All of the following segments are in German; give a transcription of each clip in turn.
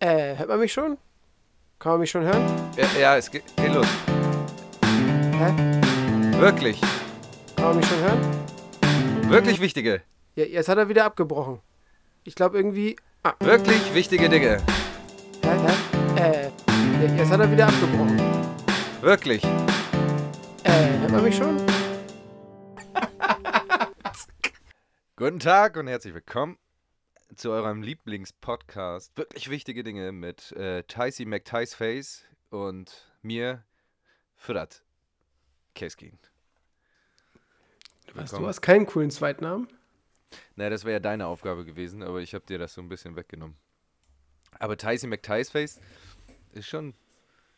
Äh, hört man mich schon? Kann man mich schon hören? Ja, ja es geht, geht los. Hä? Wirklich, Kann man mich schon hören? wirklich wichtige, Ja, jetzt hat er wieder abgebrochen. Ich glaube irgendwie. Ah, wirklich wichtige Dinge. hä, hä? Äh, ja, jetzt hat er wieder abgebrochen. Wirklich. Äh, hört man mich schon? Guten Tag und herzlich willkommen zu eurem Lieblingspodcast. Wirklich wichtige Dinge mit äh, Ticey McTiceface und mir, Frat Keskin. Was, du hast keinen coolen Zweitnamen? Naja, das wäre ja deine Aufgabe gewesen, aber ich habe dir das so ein bisschen weggenommen. Aber Ticey McTiceface ist schon,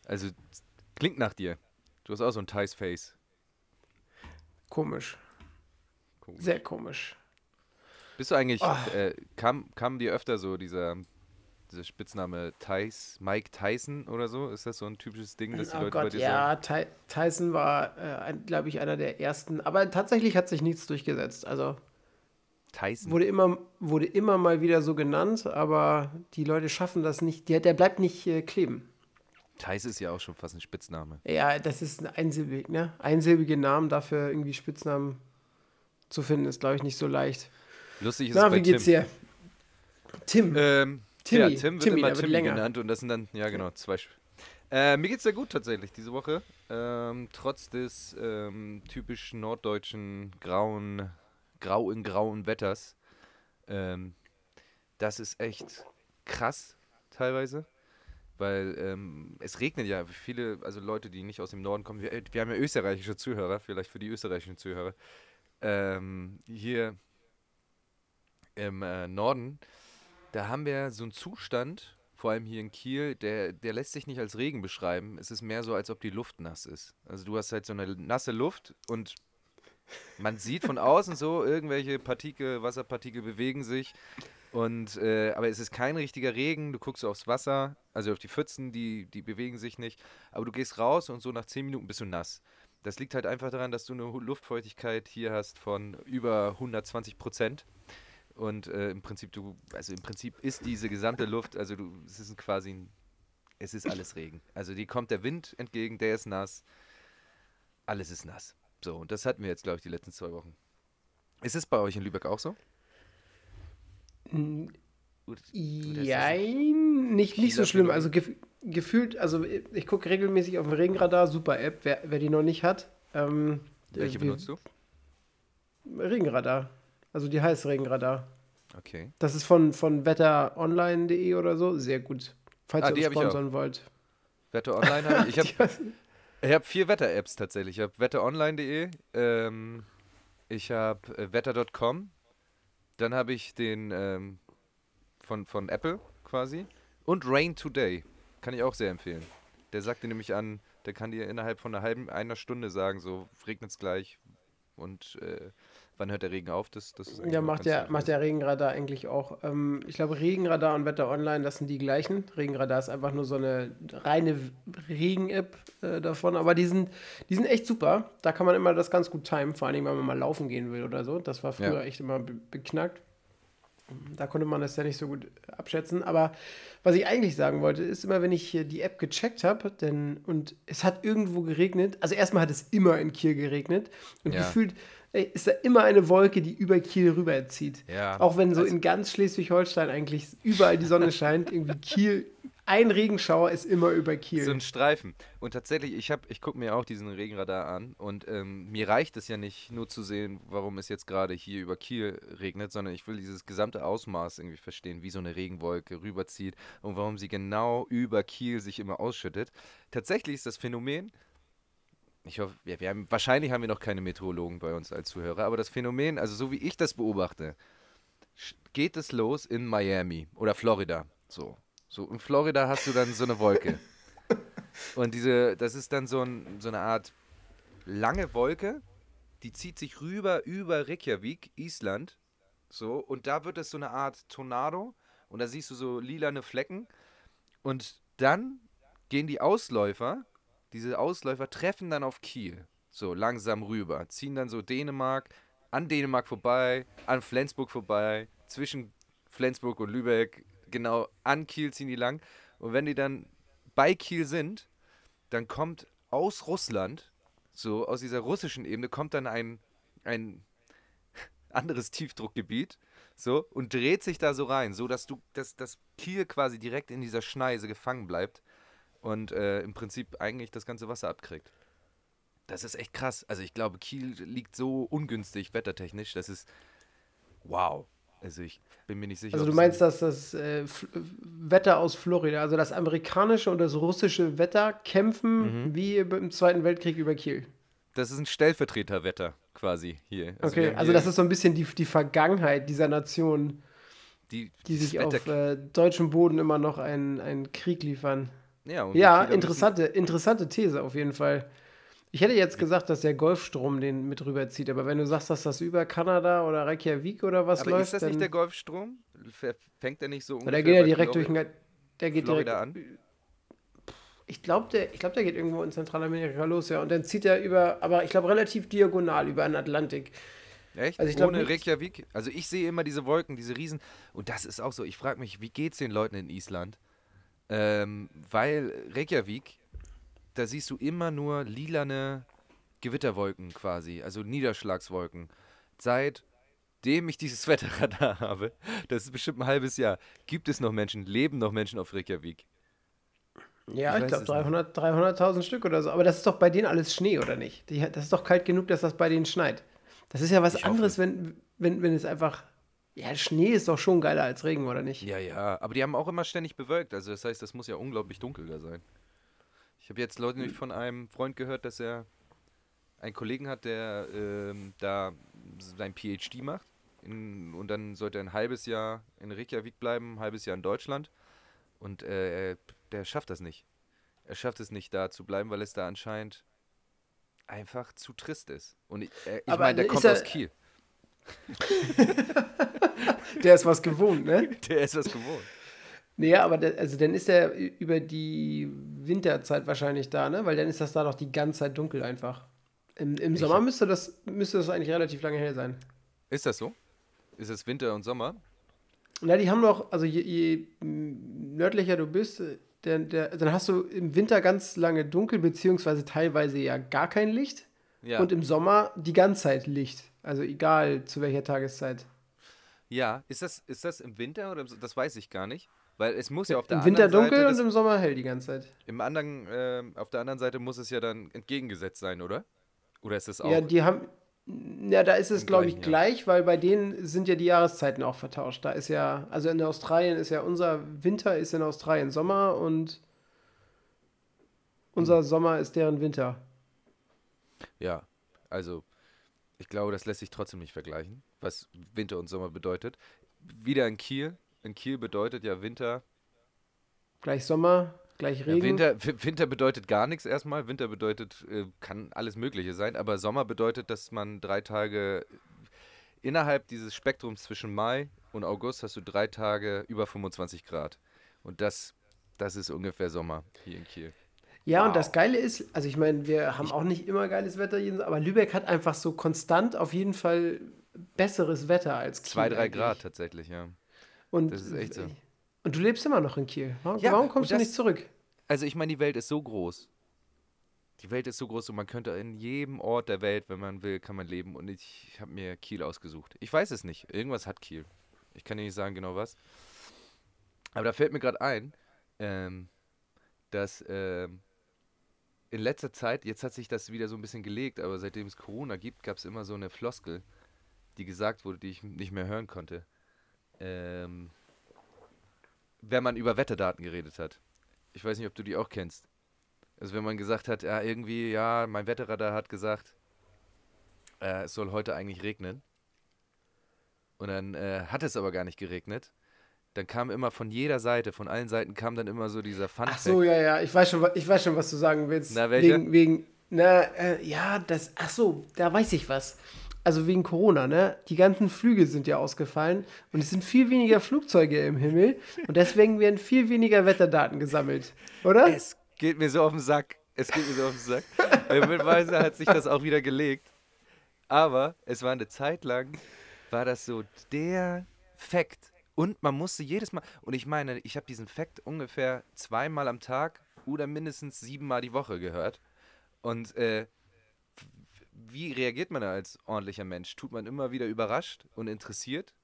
also klingt nach dir. Du hast auch so ein Ticeface. Komisch. Komisch. Sehr komisch. Bist du eigentlich, Ah. äh, kam, kam dir öfter so dieser, dieser Spitzname Tice, Mike Tyson oder so? Ist das so ein typisches Ding, dass die Oh Leute bei Gott, dir ja, Ty Tyson war, äh, glaube ich, einer der ersten. Aber tatsächlich hat sich nichts durchgesetzt. Also sagen? Tyson? wurde immer, wurde immer mal wieder so genannt, aber die Leute schaffen das nicht. Der, der bleibt nicht äh, kleben. Tice ist ja auch schon fast ein Spitzname. Ja, das ist ein einsilbig, ne? Einsilbige Namen dafür irgendwie Spitznamen zu finden, ist, glaube ich, nicht so leicht. Lustig ist Na, es bei wie geht's Tim. dir? Tim. Ähm, Timmy, ja, Tim wird Timmy, immer Timmy länger. genannt und das sind dann, ja genau, zwei. Sch- Äh, mir geht's sehr gut tatsächlich diese Woche. Ähm, trotz des ähm, typisch norddeutschen grauen, grau in grauen Wetters. Ähm, das ist echt krass teilweise. Weil ähm, es regnet ja. Viele, also Leute, die nicht aus dem Norden kommen, wir, äh, wir haben ja österreichische Zuhörer, vielleicht für die österreichischen Zuhörer. Ähm, hier im äh, Norden, da haben wir so einen Zustand, vor allem hier in Kiel, der, der lässt sich nicht als Regen beschreiben. Es ist mehr so, als ob die Luft nass ist. Also du hast halt so eine nasse Luft und man sieht von außen so, irgendwelche Partikel, Wasserpartikel bewegen sich. Und, äh, aber es ist kein richtiger Regen. Du guckst aufs Wasser, also auf die Pfützen, die, die bewegen sich nicht. Aber du gehst raus und so nach 10 Minuten bist du nass. Das liegt halt einfach daran, dass du eine Luftfeuchtigkeit hier hast von über 120 Prozent. Und äh, im Prinzip, du, also im Prinzip ist diese gesamte Luft, also du, es ist quasi ein, es ist alles Regen. Also die kommt der Wind entgegen, der ist nass. Alles ist nass. So, und das hatten wir jetzt, glaube ich, die letzten zwei Wochen. Ist es bei euch in Lübeck auch so? Mm, Jein, nicht, nicht so schlimm. Also gef gefühlt, also ich gucke regelmäßig auf dem Regenradar, super App, wer, wer die noch nicht hat. Ähm, Welche wir- benutzt du? Regenradar. Also die heißt Regenradar. Okay. Das ist von, von wetteronline.de oder so. Sehr gut. Falls Ah, ihr die uns sponsern wollt. Wetter Online habe ich. Ich habe hab vier Wetter-Apps tatsächlich. Ich habe wetteronline.de, ähm, ich habe äh, wetter.com, dann habe ich den ähm, von, von Apple quasi und Rain Today. Kann ich auch sehr empfehlen. Der sagt dir nämlich an, der kann dir innerhalb von einer halben, einer Stunde sagen, so regnet es gleich und äh, wann hört der Regen auf. Das, das ist Ja, macht der, macht der Regenradar eigentlich auch. Ähm, ich glaube, Regenradar und Wetter Online, das sind die gleichen. Regenradar ist einfach nur so eine reine Regen-App äh, davon, aber die sind, die sind echt super. Da kann man immer das ganz gut timen, vor allem, wenn man mal laufen gehen will oder so. Das war früher Ja. echt immer be beknackt. Da konnte man das ja nicht so gut abschätzen. Aber was ich eigentlich sagen wollte, ist immer, wenn ich hier die App gecheckt habe, denn und es hat irgendwo geregnet. Also erstmal hat es immer in Kiel geregnet und Ja. gefühlt ist da immer eine Wolke, die über Kiel rüberzieht. Ja, Auch wenn so also- in ganz Schleswig-Holstein eigentlich überall die Sonne scheint, irgendwie Kiel, ein Regenschauer ist immer über Kiel. So ein Streifen. Und tatsächlich, ich ich gucke mir auch diesen Regenradar an und ähm, mir reicht es ja nicht nur zu sehen, warum es jetzt gerade hier über Kiel regnet, sondern ich will dieses gesamte Ausmaß irgendwie verstehen, wie so eine Regenwolke rüberzieht und warum sie genau über Kiel sich immer ausschüttet. Tatsächlich ist das Phänomen, ich hoffe, ja, wir haben, wahrscheinlich haben wir noch keine Meteorologen bei uns als Zuhörer, aber das Phänomen, also so wie ich das beobachte, geht es los in Miami oder Florida. So. So, in Florida hast du dann so eine Wolke. Und diese, das ist dann so, ein, so eine Art lange Wolke, die zieht sich rüber über Reykjavik, Island. So, und da wird es so eine Art Tornado. Und da siehst du so lilane Flecken. Und dann gehen die Ausläufer, diese Ausläufer treffen dann auf Kiel. So langsam rüber. Ziehen dann so Dänemark, an Dänemark vorbei, an Flensburg vorbei, zwischen Flensburg und Lübeck Genau, an Kiel ziehen die lang. Und wenn die dann bei Kiel sind, dann kommt aus Russland, so aus dieser russischen Ebene, kommt dann ein, ein anderes Tiefdruckgebiet, so, und dreht sich da so rein, so dass du, dass das Kiel quasi direkt in dieser Schneise gefangen bleibt und äh, im Prinzip eigentlich das ganze Wasser abkriegt. Das ist echt krass. Also ich glaube, Kiel liegt so ungünstig wettertechnisch, das ist wow. Also ich bin mir nicht sicher. Also du meinst, dass das äh, Wetter aus Florida, also das amerikanische und das russische Wetter kämpfen mhm. wie im Zweiten Weltkrieg über Kiel? Das ist ein Stellvertreterwetter quasi hier. Also okay, also das ist so ein bisschen die, die Vergangenheit dieser Nation, die, die sich auf äh, deutschem Boden immer noch einen, einen Krieg liefern. Ja, ja interessante, interessante These auf jeden Fall. Ich hätte jetzt gesagt, dass der Golfstrom den mit rüberzieht, aber wenn du sagst, dass das über Kanada oder Reykjavik oder was aber läuft. Ist das nicht der Golfstrom? Fängt der nicht so ungefähr Der geht ja direkt durch der geht Florida direkt, an? Ich glaube, der, glaub, der geht irgendwo in Zentralamerika los, ja. Und dann zieht er über, aber ich glaube, relativ diagonal über den Atlantik. Echt? Also ich glaub, Ohne Reykjavik? Also ich sehe immer diese Wolken, diese Riesen. Und das ist auch so. Ich frage mich, wie geht es den Leuten in Island? Ähm, weil Reykjavik da siehst du immer nur lilane Gewitterwolken quasi, also Niederschlagswolken. Seitdem ich dieses Wetterradar habe, das ist bestimmt ein halbes Jahr, gibt es noch Menschen, leben noch Menschen auf Reykjavik. Ja, ich, ich glaube 300.000 300 Stück oder so. Aber das ist doch bei denen alles Schnee, oder nicht? Die, das ist doch kalt genug, dass das bei denen schneit. Das ist ja was ich anderes, wenn, wenn, wenn es einfach. Ja, Schnee ist doch schon geiler als Regen, oder nicht? Ja, ja. Aber die haben auch immer ständig bewölkt. Also, das heißt, das muss ja unglaublich dunkel da sein. Ich habe jetzt Leute nämlich von einem Freund gehört, dass er einen Kollegen hat, der ähm, da sein PhD macht. In, und dann sollte er ein halbes Jahr in Reykjavik bleiben, ein halbes Jahr in Deutschland. Und äh, der schafft das nicht. Er schafft es nicht, da zu bleiben, weil es da anscheinend einfach zu trist ist. Und ich, äh, ich meine, der kommt er, aus Kiel. der ist was gewohnt, ne? Der ist was gewohnt. Naja, aber der, also dann ist er über die Winterzeit wahrscheinlich da, ne? Weil dann ist das da doch die ganze Zeit dunkel einfach. Im, im Sommer müsste das, müsste das eigentlich relativ lange hell sein. Ist das so? Ist es Winter und Sommer? Na, die haben doch, also je, je nördlicher du bist, der, der, dann hast du im Winter ganz lange dunkel, beziehungsweise teilweise ja gar kein Licht. Ja. Und im Sommer die ganze Zeit Licht. Also egal zu welcher Tageszeit. Ja, ist das, ist das im Winter oder das weiß ich gar nicht? Weil es muss ja auf der Im Winter anderen dunkel und im Sommer hell die ganze Zeit. Im anderen, äh, auf der anderen Seite muss es ja dann entgegengesetzt sein, oder? Oder ist es auch? Ja, die haben. Ja, da ist es, glaube ich, gleich, weil bei denen sind ja die Jahreszeiten auch vertauscht. Da ist ja, also in Australien ist ja unser Winter ist in Australien Sommer und unser hm. Sommer ist deren Winter. Ja, also ich glaube, das lässt sich trotzdem nicht vergleichen, was Winter und Sommer bedeutet. Wieder in Kiel, in Kiel bedeutet ja Winter. Gleich Sommer, gleich Regen. Ja, Winter, Winter bedeutet gar nichts erstmal. Winter bedeutet, äh, kann alles Mögliche sein. Aber Sommer bedeutet, dass man drei Tage innerhalb dieses Spektrums zwischen Mai und August hast du drei Tage über 25 Grad. Und das, das ist ungefähr Sommer hier in Kiel. Ja, wow. und das Geile ist, also ich meine, wir haben auch nicht immer geiles Wetter, aber Lübeck hat einfach so konstant auf jeden Fall besseres Wetter als Kiel. Zwei, drei eigentlich. Grad tatsächlich, ja. Und, das ist echt so. Und du lebst immer noch in Kiel. Warum, ja, warum kommst das, du nicht zurück? Also ich meine, die Welt ist so groß. Die Welt ist so groß und man könnte in jedem Ort der Welt, wenn man will, kann man leben. Und ich habe mir Kiel ausgesucht. Ich weiß es nicht. Irgendwas hat Kiel. Ich kann dir nicht sagen genau was. Aber da fällt mir gerade ein, ähm, dass ähm, in letzter Zeit, jetzt hat sich das wieder so ein bisschen gelegt, aber seitdem es Corona gibt, gab es immer so eine Floskel, die gesagt wurde, die ich nicht mehr hören konnte ähm, wenn man über Wetterdaten geredet hat. Ich weiß nicht, ob du die auch kennst. Also wenn man gesagt hat, ja, irgendwie, ja, mein Wetterradar hat gesagt, äh, es soll heute eigentlich regnen. Und dann äh, hat es aber gar nicht geregnet. Dann kam immer von jeder Seite, von allen Seiten kam dann immer so dieser Fun. Ach so, ja, ja, ich weiß schon, ich weiß schon, was du sagen willst. Na, welcher? Wegen, wegen na, äh, ja, das, ach so, da weiß ich was also wegen Corona, ne? Die ganzen Flüge sind ja ausgefallen und es sind viel weniger Flugzeuge im Himmel und deswegen werden viel weniger Wetterdaten gesammelt, oder? Es geht mir so auf den Sack. Es geht mir so auf den Sack. Mittlerweile hat sich das auch wieder gelegt. Aber es war eine Zeit lang, war das so der Fakt Und man musste jedes Mal, und ich meine, ich habe diesen Fact ungefähr zweimal am Tag oder mindestens siebenmal die Woche gehört. Und äh, wie reagiert man da als ordentlicher Mensch? Tut man immer wieder überrascht und interessiert?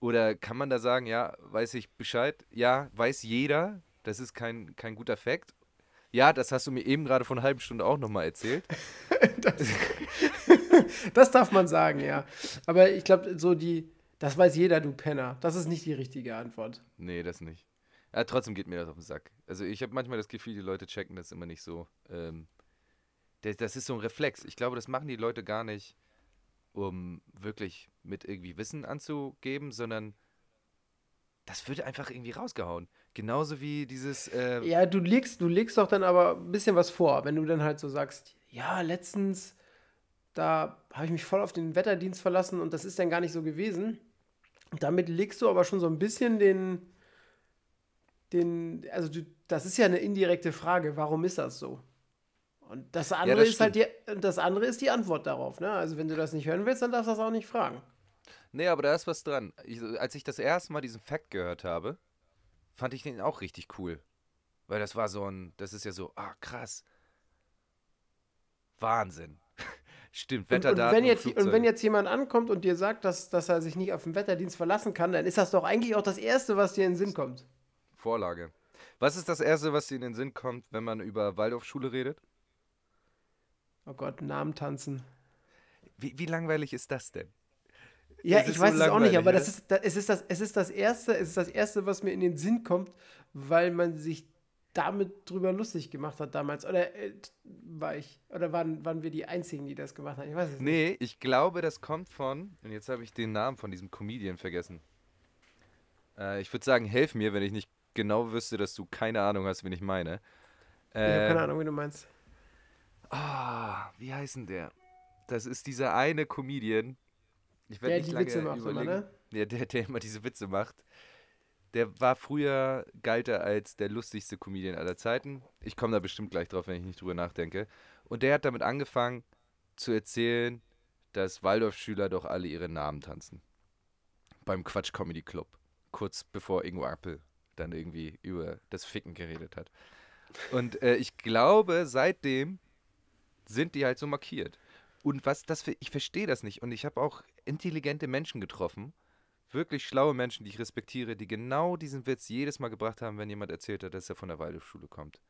Oder kann man da sagen, ja, weiß ich Bescheid? Ja, weiß jeder. Das ist kein, kein guter Fakt. Ja, das hast du mir eben gerade vor einer halben Stunde auch nochmal erzählt. das, das darf man sagen, ja. Aber ich glaube, so die, das weiß jeder, du Penner. Das ist nicht die richtige Antwort. Nee, das nicht. Ja, trotzdem geht mir das auf den Sack. Also ich habe manchmal das Gefühl, die Leute checken das immer nicht so. Ähm, das, das ist so ein Reflex. Ich glaube, das machen die Leute gar nicht, um wirklich mit irgendwie Wissen anzugeben, sondern das wird einfach irgendwie rausgehauen. Genauso wie dieses. Äh ja, du legst, du legst doch dann aber ein bisschen was vor, wenn du dann halt so sagst, ja, letztens, da habe ich mich voll auf den Wetterdienst verlassen und das ist dann gar nicht so gewesen. Damit legst du aber schon so ein bisschen den, den, also du, das ist ja eine indirekte Frage, warum ist das so? Und das andere ja, das ist halt die, das andere ist die Antwort darauf, ne? Also wenn du das nicht hören willst, dann darfst du das auch nicht fragen. Nee, aber da ist was dran. Ich, als ich das erste Mal diesen Fact gehört habe, fand ich den auch richtig cool. Weil das war so ein, das ist ja so, ah, krass. Wahnsinn. Stimmt, Wetterdaten. Und, und, wenn jetzt, und wenn jetzt jemand ankommt und dir sagt, dass, dass er sich nicht auf den Wetterdienst verlassen kann, dann ist das doch eigentlich auch das Erste, was dir in den Sinn kommt. Vorlage. Was ist das Erste, was dir in den Sinn kommt, wenn man über Waldorfschule redet? Oh Gott, Namen tanzen. Wie, wie langweilig ist das denn? Ja, ich weiß so es auch nicht, aber das ist, das, es, ist das, es, ist das erste, es ist das Erste, was mir in den Sinn kommt, weil man sich damit drüber lustig gemacht hat damals. Oder äh, war ich, oder waren, waren wir die Einzigen, die das gemacht haben? Ich weiß es nee, nicht. ich glaube, das kommt von, und jetzt habe ich den Namen von diesem Comedian vergessen. Äh, ich würde sagen, helf mir, wenn ich nicht genau wüsste, dass du keine Ahnung hast, wen ich meine. Äh, ich habe keine Ahnung, wie du meinst. Ah, wie heißt denn der? Das ist dieser eine Comedian. Ich werde nicht die lange Witze macht überlegen. Immer, ne? Ja, der, der immer diese Witze macht. Der war früher, galt er als der lustigste Comedian aller Zeiten. Ich komme da bestimmt gleich drauf, wenn ich nicht drüber nachdenke. Und der hat damit angefangen zu erzählen, dass Waldorfschüler doch alle ihre Namen tanzen. Beim Quatsch Comedy Club. Kurz bevor Ingo Appel dann irgendwie über das Ficken geredet hat. Und äh, ich glaube, seitdem sind die halt so markiert. Und was das für, ich verstehe das nicht. Und ich habe auch intelligente Menschen getroffen, wirklich schlaue Menschen, die ich respektiere, die genau diesen Witz jedes Mal gebracht haben, wenn jemand erzählt hat, dass er von der Waldorfschule kommt.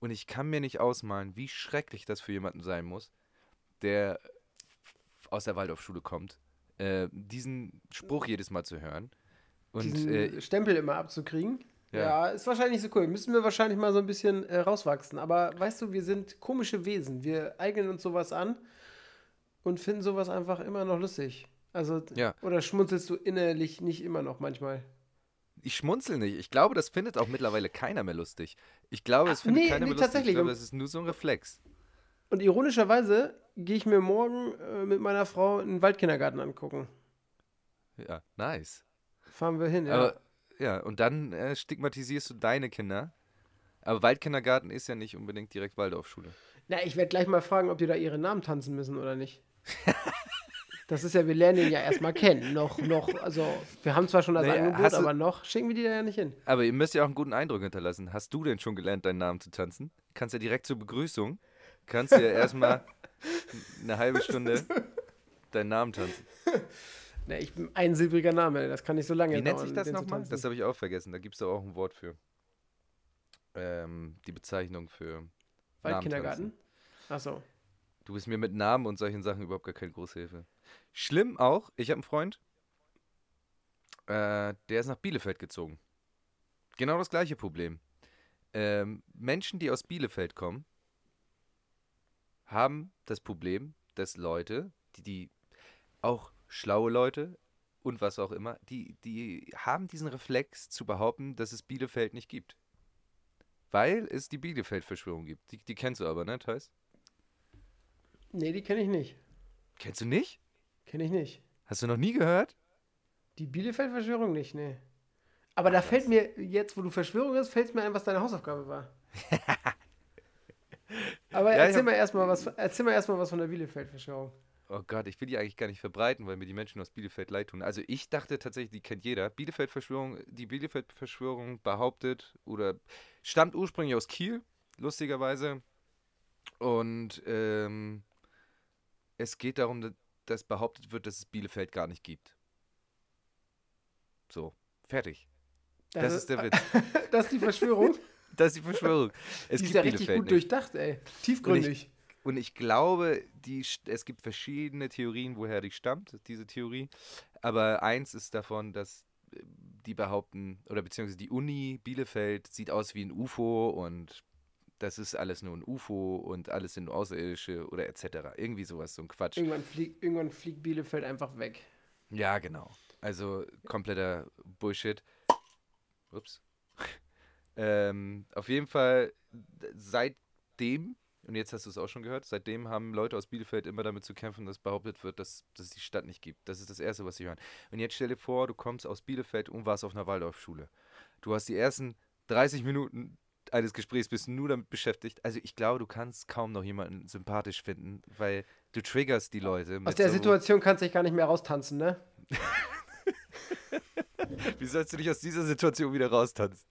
Und ich kann mir nicht ausmalen, wie schrecklich das für jemanden sein muss, der aus der Waldorfschule kommt, äh, diesen Spruch jedes Mal zu hören. Und, diesen äh, Stempel immer abzukriegen. Ja. ja. ist wahrscheinlich so cool. Müssen wir wahrscheinlich mal so ein bisschen äh, rauswachsen. Aber weißt du, wir sind komische Wesen. Wir eignen uns sowas an und finden sowas einfach immer noch lustig. Also, ja. oder schmunzelst du innerlich nicht immer noch manchmal? Ich schmunzel nicht. Ich glaube, das findet auch mittlerweile keiner mehr lustig. Ich glaube, es findet nee, keiner nee, mehr lustig. Ich glaube, es ist nur so ein Reflex. Und ironischerweise gehe ich mir morgen äh, mit meiner Frau einen Waldkindergarten angucken. Ja, nice. Fahren wir hin, ja. Aber ja, und dann äh, stigmatisierst du deine Kinder. Aber Waldkindergarten ist ja nicht unbedingt direkt Waldorfschule. Na, ich werde gleich mal fragen, ob die da ihre Namen tanzen müssen oder nicht. das ist ja, wir lernen ihn ja erstmal kennen. Noch, noch, also wir haben zwar schon das naja, Angebot, aber noch schicken wir die da ja nicht hin. Aber ihr müsst ja auch einen guten Eindruck hinterlassen. Hast du denn schon gelernt, deinen Namen zu tanzen? Kannst ja direkt zur Begrüßung, kannst ja erstmal eine halbe Stunde deinen Namen tanzen. Ne, ich bin ein silbriger Name, das kann nicht so lange Wie nennt sich das nochmal? Das habe ich auch vergessen. Da gibt es doch auch ein Wort für. Ähm, die Bezeichnung für Waldkindergarten? Achso. Du bist mir mit Namen und solchen Sachen überhaupt gar keine Großhilfe. Schlimm auch, ich habe einen Freund, äh, der ist nach Bielefeld gezogen. Genau das gleiche Problem. Ähm, Menschen, die aus Bielefeld kommen, haben das Problem, dass Leute, die, die auch schlaue Leute und was auch immer, die, die haben diesen Reflex zu behaupten, dass es Bielefeld nicht gibt. Weil es die Bielefeld-Verschwörung gibt. Die, die kennst du aber, ne, Thais? Nee, die kenne ich nicht. Kennst du nicht? Kenne ich nicht. Hast du noch nie gehört? Die Bielefeld-Verschwörung nicht, nee. Aber Ach, da fällt mir, jetzt wo du Verschwörung hast, fällt mir ein, was deine Hausaufgabe war. Aber ja, erzähl, mal erstmal was, erzähl mal erstmal was von der Bielefeld-Verschwörung. Oh Gott, ich will die eigentlich gar nicht verbreiten, weil mir die Menschen aus Bielefeld leid tun. Also ich dachte tatsächlich, die kennt jeder. Bielefeld-Verschwörung, die Bielefeld-Verschwörung behauptet oder stammt ursprünglich aus Kiel, lustigerweise. Und ähm, es geht darum, dass behauptet wird, dass es Bielefeld gar nicht gibt. So, fertig. Das, das ist der Witz. das ist die Verschwörung? das ist die Verschwörung. Es die ist ja richtig gut nicht. durchdacht, ey. Tiefgründig. Und ich glaube, die, es gibt verschiedene Theorien, woher die stammt, diese Theorie. Aber eins ist davon, dass äh, die behaupten, oder beziehungsweise die Uni Bielefeld sieht aus wie ein UFO und das ist alles nur ein UFO und alles sind Außerirdische oder etc. Irgendwie sowas, so ein Quatsch. Irgendwann, flieg, irgendwann fliegt Bielefeld einfach weg. Ja, genau. Also kompletter Bullshit. Ups. ähm, auf jeden Fall, seitdem und jetzt hast du es auch schon gehört, seitdem haben Leute aus Bielefeld immer damit zu kämpfen, dass behauptet wird, dass, dass es die Stadt nicht gibt. Das ist das Erste, was sie hören. Und jetzt stell dir vor, du kommst aus Bielefeld und warst auf einer Waldorfschule. Du hast die ersten 30 Minuten eines Gesprächs bist nur damit beschäftigt. Also ich glaube, du kannst kaum noch jemanden sympathisch finden, weil du triggerst die Leute. Aus der so Situation kannst du dich gar nicht mehr raustanzen, ne? Wie sollst du dich aus dieser Situation wieder raustanzen?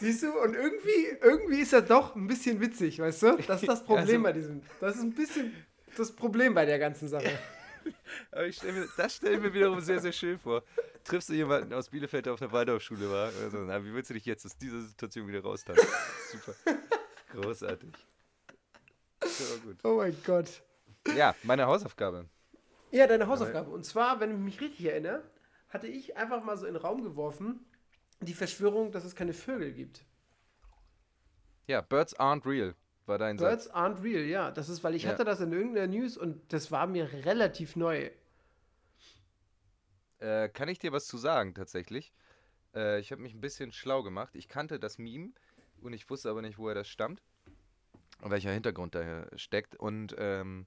Siehst du, und irgendwie, irgendwie ist er doch ein bisschen witzig, weißt du? Das ist das Problem also, bei diesem. Das ist ein bisschen das Problem bei der ganzen Sache. Aber ich stell mir, das stelle ich mir wiederum sehr, sehr schön vor. Triffst du jemanden aus Bielefeld, der auf der Waldorfschule war? Also, na, wie willst du dich jetzt aus dieser Situation wieder raustanzen? Super. Großartig. Oh mein Gott. Ja, meine Hausaufgabe. Ja, deine Hausaufgabe. Und zwar, wenn ich mich richtig erinnere, hatte ich einfach mal so in den Raum geworfen, die Verschwörung, dass es keine Vögel gibt. Ja, Birds aren't real war dein Birds Satz. aren't real, ja. Das ist, weil ich ja. hatte das in irgendeiner News und das war mir relativ neu. Äh, kann ich dir was zu sagen, tatsächlich? Äh, ich habe mich ein bisschen schlau gemacht. Ich kannte das Meme und ich wusste aber nicht, woher das stammt. Und welcher Hintergrund daher steckt. Und ähm,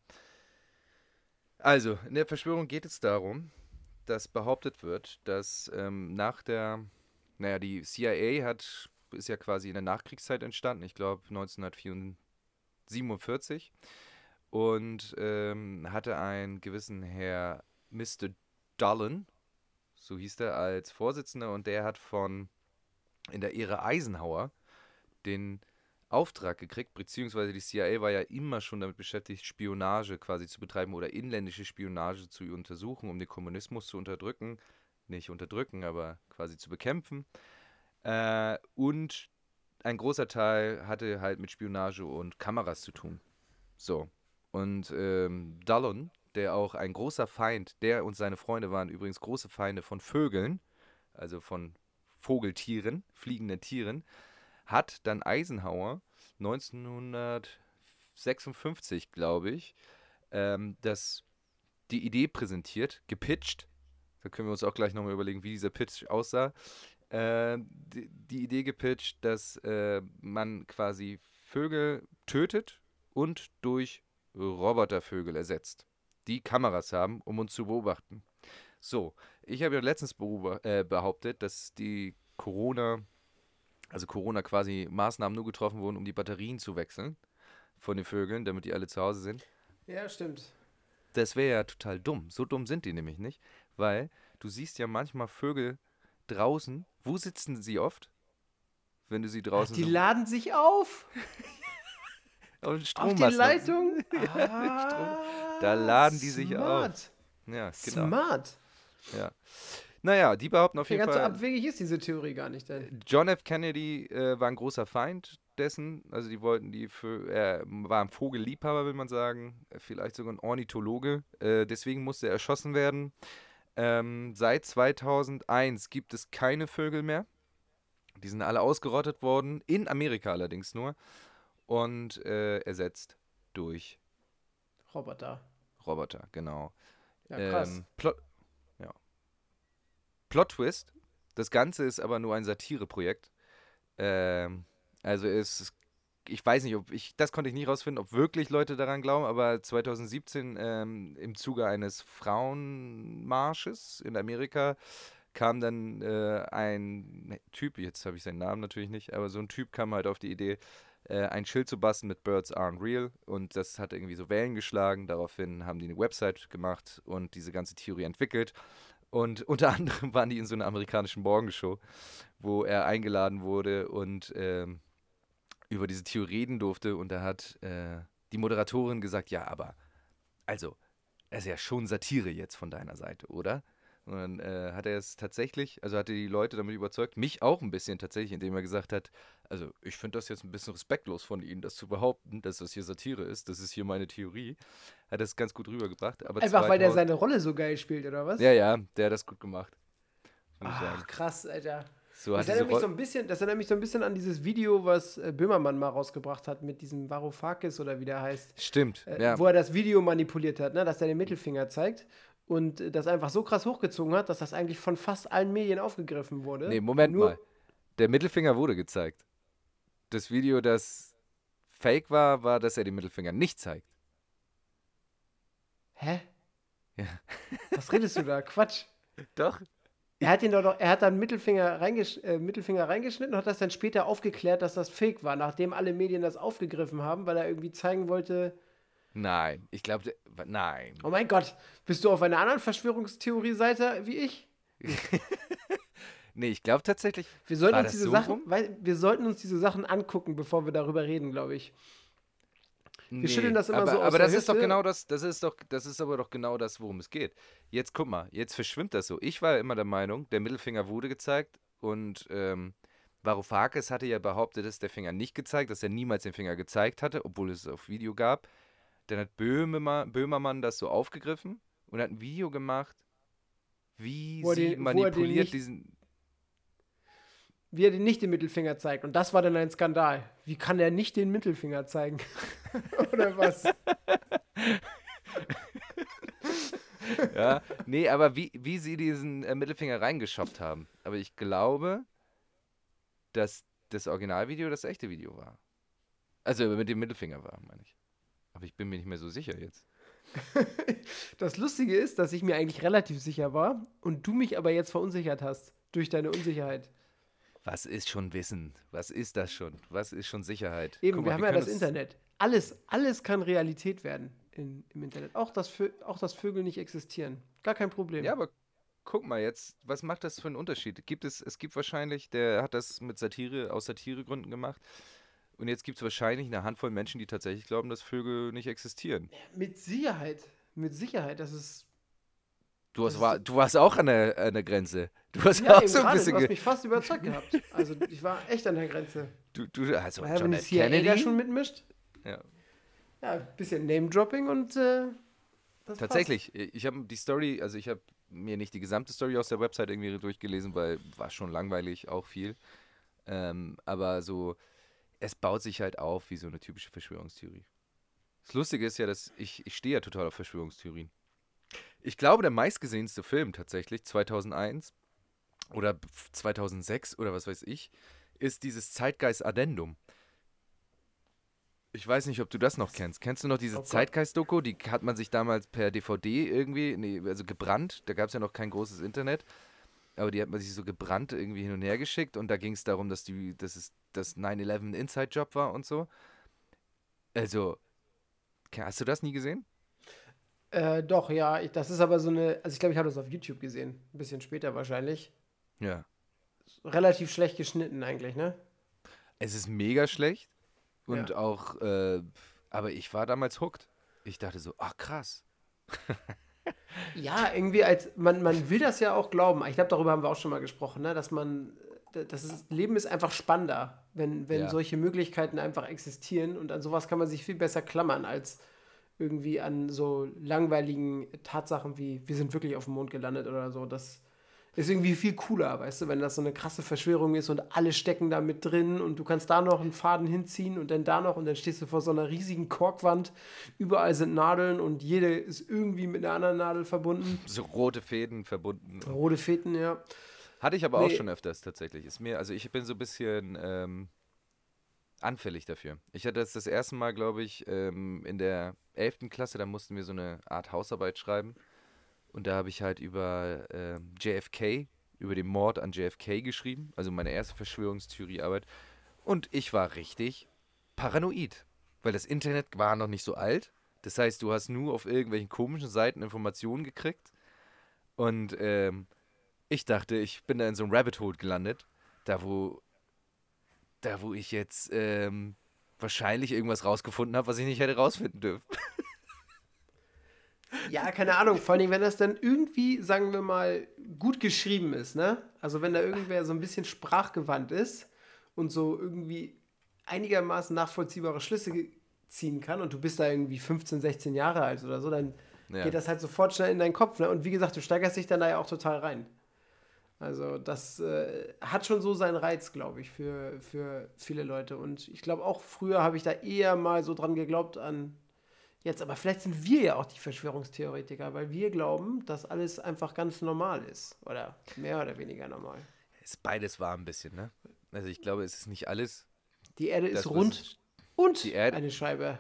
also, in der Verschwörung geht es darum, dass behauptet wird, dass ähm, nach der naja, die CIA hat, ist ja quasi in der Nachkriegszeit entstanden, ich glaube 1947. Und ähm, hatte einen gewissen Herr Mr. Dullen, so hieß er, als Vorsitzender. Und der hat von in der Ära Eisenhower den Auftrag gekriegt, beziehungsweise die CIA war ja immer schon damit beschäftigt, Spionage quasi zu betreiben oder inländische Spionage zu untersuchen, um den Kommunismus zu unterdrücken nicht unterdrücken, aber quasi zu bekämpfen. Äh, und ein großer Teil hatte halt mit Spionage und Kameras zu tun. So. Und ähm, Dallon, der auch ein großer Feind, der und seine Freunde waren übrigens große Feinde von Vögeln, also von Vogeltieren, fliegenden Tieren, hat dann Eisenhower 1956, glaube ich, ähm, das, die Idee präsentiert, gepitcht, da können wir uns auch gleich nochmal überlegen, wie dieser Pitch aussah. Äh, die, die, Idee gepitcht, dass äh, man quasi Vögel tötet und durch Robotervögel ersetzt, die Kameras haben, um uns zu beobachten. So, ich habe ja letztens äh, behauptet, dass die Corona, also Corona quasi Maßnahmen nur getroffen wurden, um die Batterien zu wechseln von den Vögeln, damit die alle zu Hause sind. Ja, stimmt. Das wäre ja total dumm. So dumm sind die nämlich nicht weil du siehst ja manchmal Vögel draußen. Wo sitzen sie oft? Wenn du sie draußen. Ach, die so laden sich auf. auf, auf die Leitung. Ah, Strom. Da laden die sich auf. Ja, genau. Smart. Ja. Naja, die behaupten auf jeden ja, ganz Fall. Ganz so abwegig ist diese Theorie gar nicht. Denn. John F. Kennedy äh, war ein großer Feind dessen. Also die wollten die für, er war ein Vogelliebhaber, will man sagen. Vielleicht sogar ein Ornithologe. Äh, deswegen musste er erschossen werden. Ähm, seit 2001 gibt es keine Vögel mehr. Die sind alle ausgerottet worden, in Amerika allerdings nur. Und äh, ersetzt durch Roboter. Roboter, genau. Ja, krass. Ähm, Plot, ja. Plot Twist. Das Ganze ist aber nur ein Satireprojekt. Ähm, also es ich weiß nicht, ob ich, das konnte ich nicht rausfinden, ob wirklich Leute daran glauben, aber 2017 ähm, im Zuge eines Frauenmarsches in Amerika kam dann äh, ein Typ, jetzt habe ich seinen Namen natürlich nicht, aber so ein Typ kam halt auf die Idee, äh, ein Schild zu basteln mit Birds aren't real. Und das hat irgendwie so Wellen geschlagen. Daraufhin haben die eine Website gemacht und diese ganze Theorie entwickelt. Und unter anderem waren die in so einer amerikanischen Morgenshow, wo er eingeladen wurde und ähm, über diese Theorie reden durfte. Und da hat äh, die Moderatorin gesagt, ja, aber also, es ist ja schon Satire jetzt von deiner Seite, oder? Und dann äh, hat er es tatsächlich, also hat er die Leute damit überzeugt, mich auch ein bisschen tatsächlich, indem er gesagt hat, also ich finde das jetzt ein bisschen respektlos von Ihnen, das zu behaupten, dass das hier Satire ist, das ist hier meine Theorie. Hat das ganz gut rübergebracht. Aber Einfach weil der seine Rolle so geil spielt, oder was? Ja, ja, der hat das gut gemacht. Ach, krass, Alter. So das, erinnert mich so ein bisschen, das erinnert mich so ein bisschen an dieses Video, was äh, Böhmermann mal rausgebracht hat mit diesem Varoufakis oder wie der heißt. Stimmt, äh, ja. Wo er das Video manipuliert hat, ne? dass er den Mittelfinger zeigt und das einfach so krass hochgezogen hat, dass das eigentlich von fast allen Medien aufgegriffen wurde. Nee, Moment Nur mal. Der Mittelfinger wurde gezeigt. Das Video, das fake war, war, dass er den Mittelfinger nicht zeigt. Hä? Ja. Was redest du da? Quatsch. Doch. Er hat ihn doch, er hat dann Mittelfinger, reingesch äh, Mittelfinger reingeschnitten und hat das dann später aufgeklärt, dass das Fake war, nachdem alle Medien das aufgegriffen haben, weil er irgendwie zeigen wollte. Nein, ich glaube, nein. Oh mein Gott, bist du auf einer anderen Verschwörungstheorie-Seite wie ich? nee, ich glaube tatsächlich. Wir sollten uns diese so Sachen, weil, wir sollten uns diese Sachen angucken, bevor wir darüber reden, glaube ich. Wir nee, schütteln das immer aber, so aus Aber das ist doch genau das, das ist doch, das ist aber doch genau das, worum es geht. Jetzt guck mal, jetzt verschwimmt das so. Ich war immer der Meinung, der Mittelfinger wurde gezeigt und ähm, Varoufakis hatte ja behauptet, dass der Finger nicht gezeigt, dass er niemals den Finger gezeigt hatte, obwohl es auf Video gab. Dann hat Böhmermann, Böhmermann das so aufgegriffen und hat ein Video gemacht, wie sie manipuliert diesen wie er den nicht den Mittelfinger zeigt. Und das war dann ein Skandal. Wie kann er nicht den Mittelfinger zeigen? Oder was? ja, nee, aber wie, wie sie diesen äh, Mittelfinger reingeschoppt haben. Aber ich glaube, dass das Originalvideo das echte Video war. Also mit dem Mittelfinger war, meine ich. Aber ich bin mir nicht mehr so sicher jetzt. das Lustige ist, dass ich mir eigentlich relativ sicher war und du mich aber jetzt verunsichert hast durch deine Unsicherheit. Was ist schon Wissen? Was ist das schon? Was ist schon Sicherheit? Eben, mal, wir haben ja das Internet. Alles, alles kann Realität werden in, im Internet. Auch dass, auch, dass Vögel nicht existieren. Gar kein Problem. Ja, aber guck mal jetzt, was macht das für einen Unterschied? Gibt es, es gibt wahrscheinlich, der hat das mit Satire, aus Satiregründen gemacht. Und jetzt gibt es wahrscheinlich eine Handvoll Menschen, die tatsächlich glauben, dass Vögel nicht existieren. Mit Sicherheit. Mit Sicherheit. Das ist Du, hast, war, du warst auch an der, an der Grenze. Du hast ja, auch so ein bisschen. Du hast mich fast überzeugt gehabt. Also ich war echt an der Grenze. Du, du also ja, John CIA Kennedy da schon mitmischt. Ja. Ja, ein bisschen Name-Dropping und äh, Tatsächlich, passt. ich habe die Story, also ich habe mir nicht die gesamte Story aus der Website irgendwie durchgelesen, weil war schon langweilig, auch viel. Ähm, aber so, es baut sich halt auf wie so eine typische Verschwörungstheorie. Das Lustige ist ja, dass ich, ich stehe ja total auf Verschwörungstheorien. Ich glaube, der meistgesehenste Film tatsächlich, 2001 oder 2006 oder was weiß ich, ist dieses Zeitgeist Addendum. Ich weiß nicht, ob du das noch kennst. Kennst du noch diese oh Zeitgeist-Doku? Die hat man sich damals per DVD irgendwie, nee, also gebrannt. Da gab es ja noch kein großes Internet. Aber die hat man sich so gebrannt irgendwie hin und her geschickt. Und da ging es darum, dass, die, dass es das 9-11 Inside-Job war und so. Also, hast du das nie gesehen? Äh, doch, ja. Ich, das ist aber so eine. Also, ich glaube, ich habe das auf YouTube gesehen. Ein bisschen später wahrscheinlich. Ja. Relativ schlecht geschnitten, eigentlich, ne? Es ist mega schlecht. Und ja. auch. Äh, aber ich war damals hooked. Ich dachte so, ach krass. ja, irgendwie als. Man, man will das ja auch glauben. Ich glaube, darüber haben wir auch schon mal gesprochen, ne? Dass man. Das ist, Leben ist einfach spannender, wenn, wenn ja. solche Möglichkeiten einfach existieren. Und an sowas kann man sich viel besser klammern als irgendwie an so langweiligen Tatsachen wie, wir sind wirklich auf dem Mond gelandet oder so. Das ist irgendwie viel cooler, weißt du, wenn das so eine krasse Verschwörung ist und alle stecken da mit drin und du kannst da noch einen Faden hinziehen und dann da noch und dann stehst du vor so einer riesigen Korkwand. Überall sind Nadeln und jede ist irgendwie mit einer anderen Nadel verbunden. So rote Fäden verbunden. Rote Fäden, ja. Hatte ich aber nee. auch schon öfters tatsächlich. Ist mir, also ich bin so ein bisschen. Ähm anfällig dafür. Ich hatte das das erste Mal, glaube ich, ähm, in der 11. Klasse, da mussten wir so eine Art Hausarbeit schreiben. Und da habe ich halt über äh, JFK, über den Mord an JFK geschrieben, also meine erste Verschwörungstheoriearbeit. Und ich war richtig paranoid, weil das Internet war noch nicht so alt. Das heißt, du hast nur auf irgendwelchen komischen Seiten Informationen gekriegt. Und ähm, ich dachte, ich bin da in so einem Rabbit Hole gelandet, da wo, da wo ich jetzt ähm, wahrscheinlich irgendwas rausgefunden habe, was ich nicht hätte rausfinden dürfen. Ja, keine Ahnung. Vor allem, wenn das dann irgendwie, sagen wir mal, gut geschrieben ist, ne? Also wenn da irgendwer so ein bisschen sprachgewandt ist und so irgendwie einigermaßen nachvollziehbare Schlüsse ziehen kann und du bist da irgendwie 15, 16 Jahre alt oder so, dann ja. geht das halt sofort schnell in deinen Kopf. Ne? Und wie gesagt, du steigerst dich dann da ja auch total rein. Also das äh, hat schon so seinen Reiz, glaube ich, für, für viele Leute. Und ich glaube auch früher habe ich da eher mal so dran geglaubt an jetzt, aber vielleicht sind wir ja auch die Verschwörungstheoretiker, weil wir glauben, dass alles einfach ganz normal ist. Oder mehr oder weniger normal. Ist beides wahr ein bisschen, ne? Also ich glaube, es ist nicht alles. Die Erde ist rund und die Erde, eine Scheibe.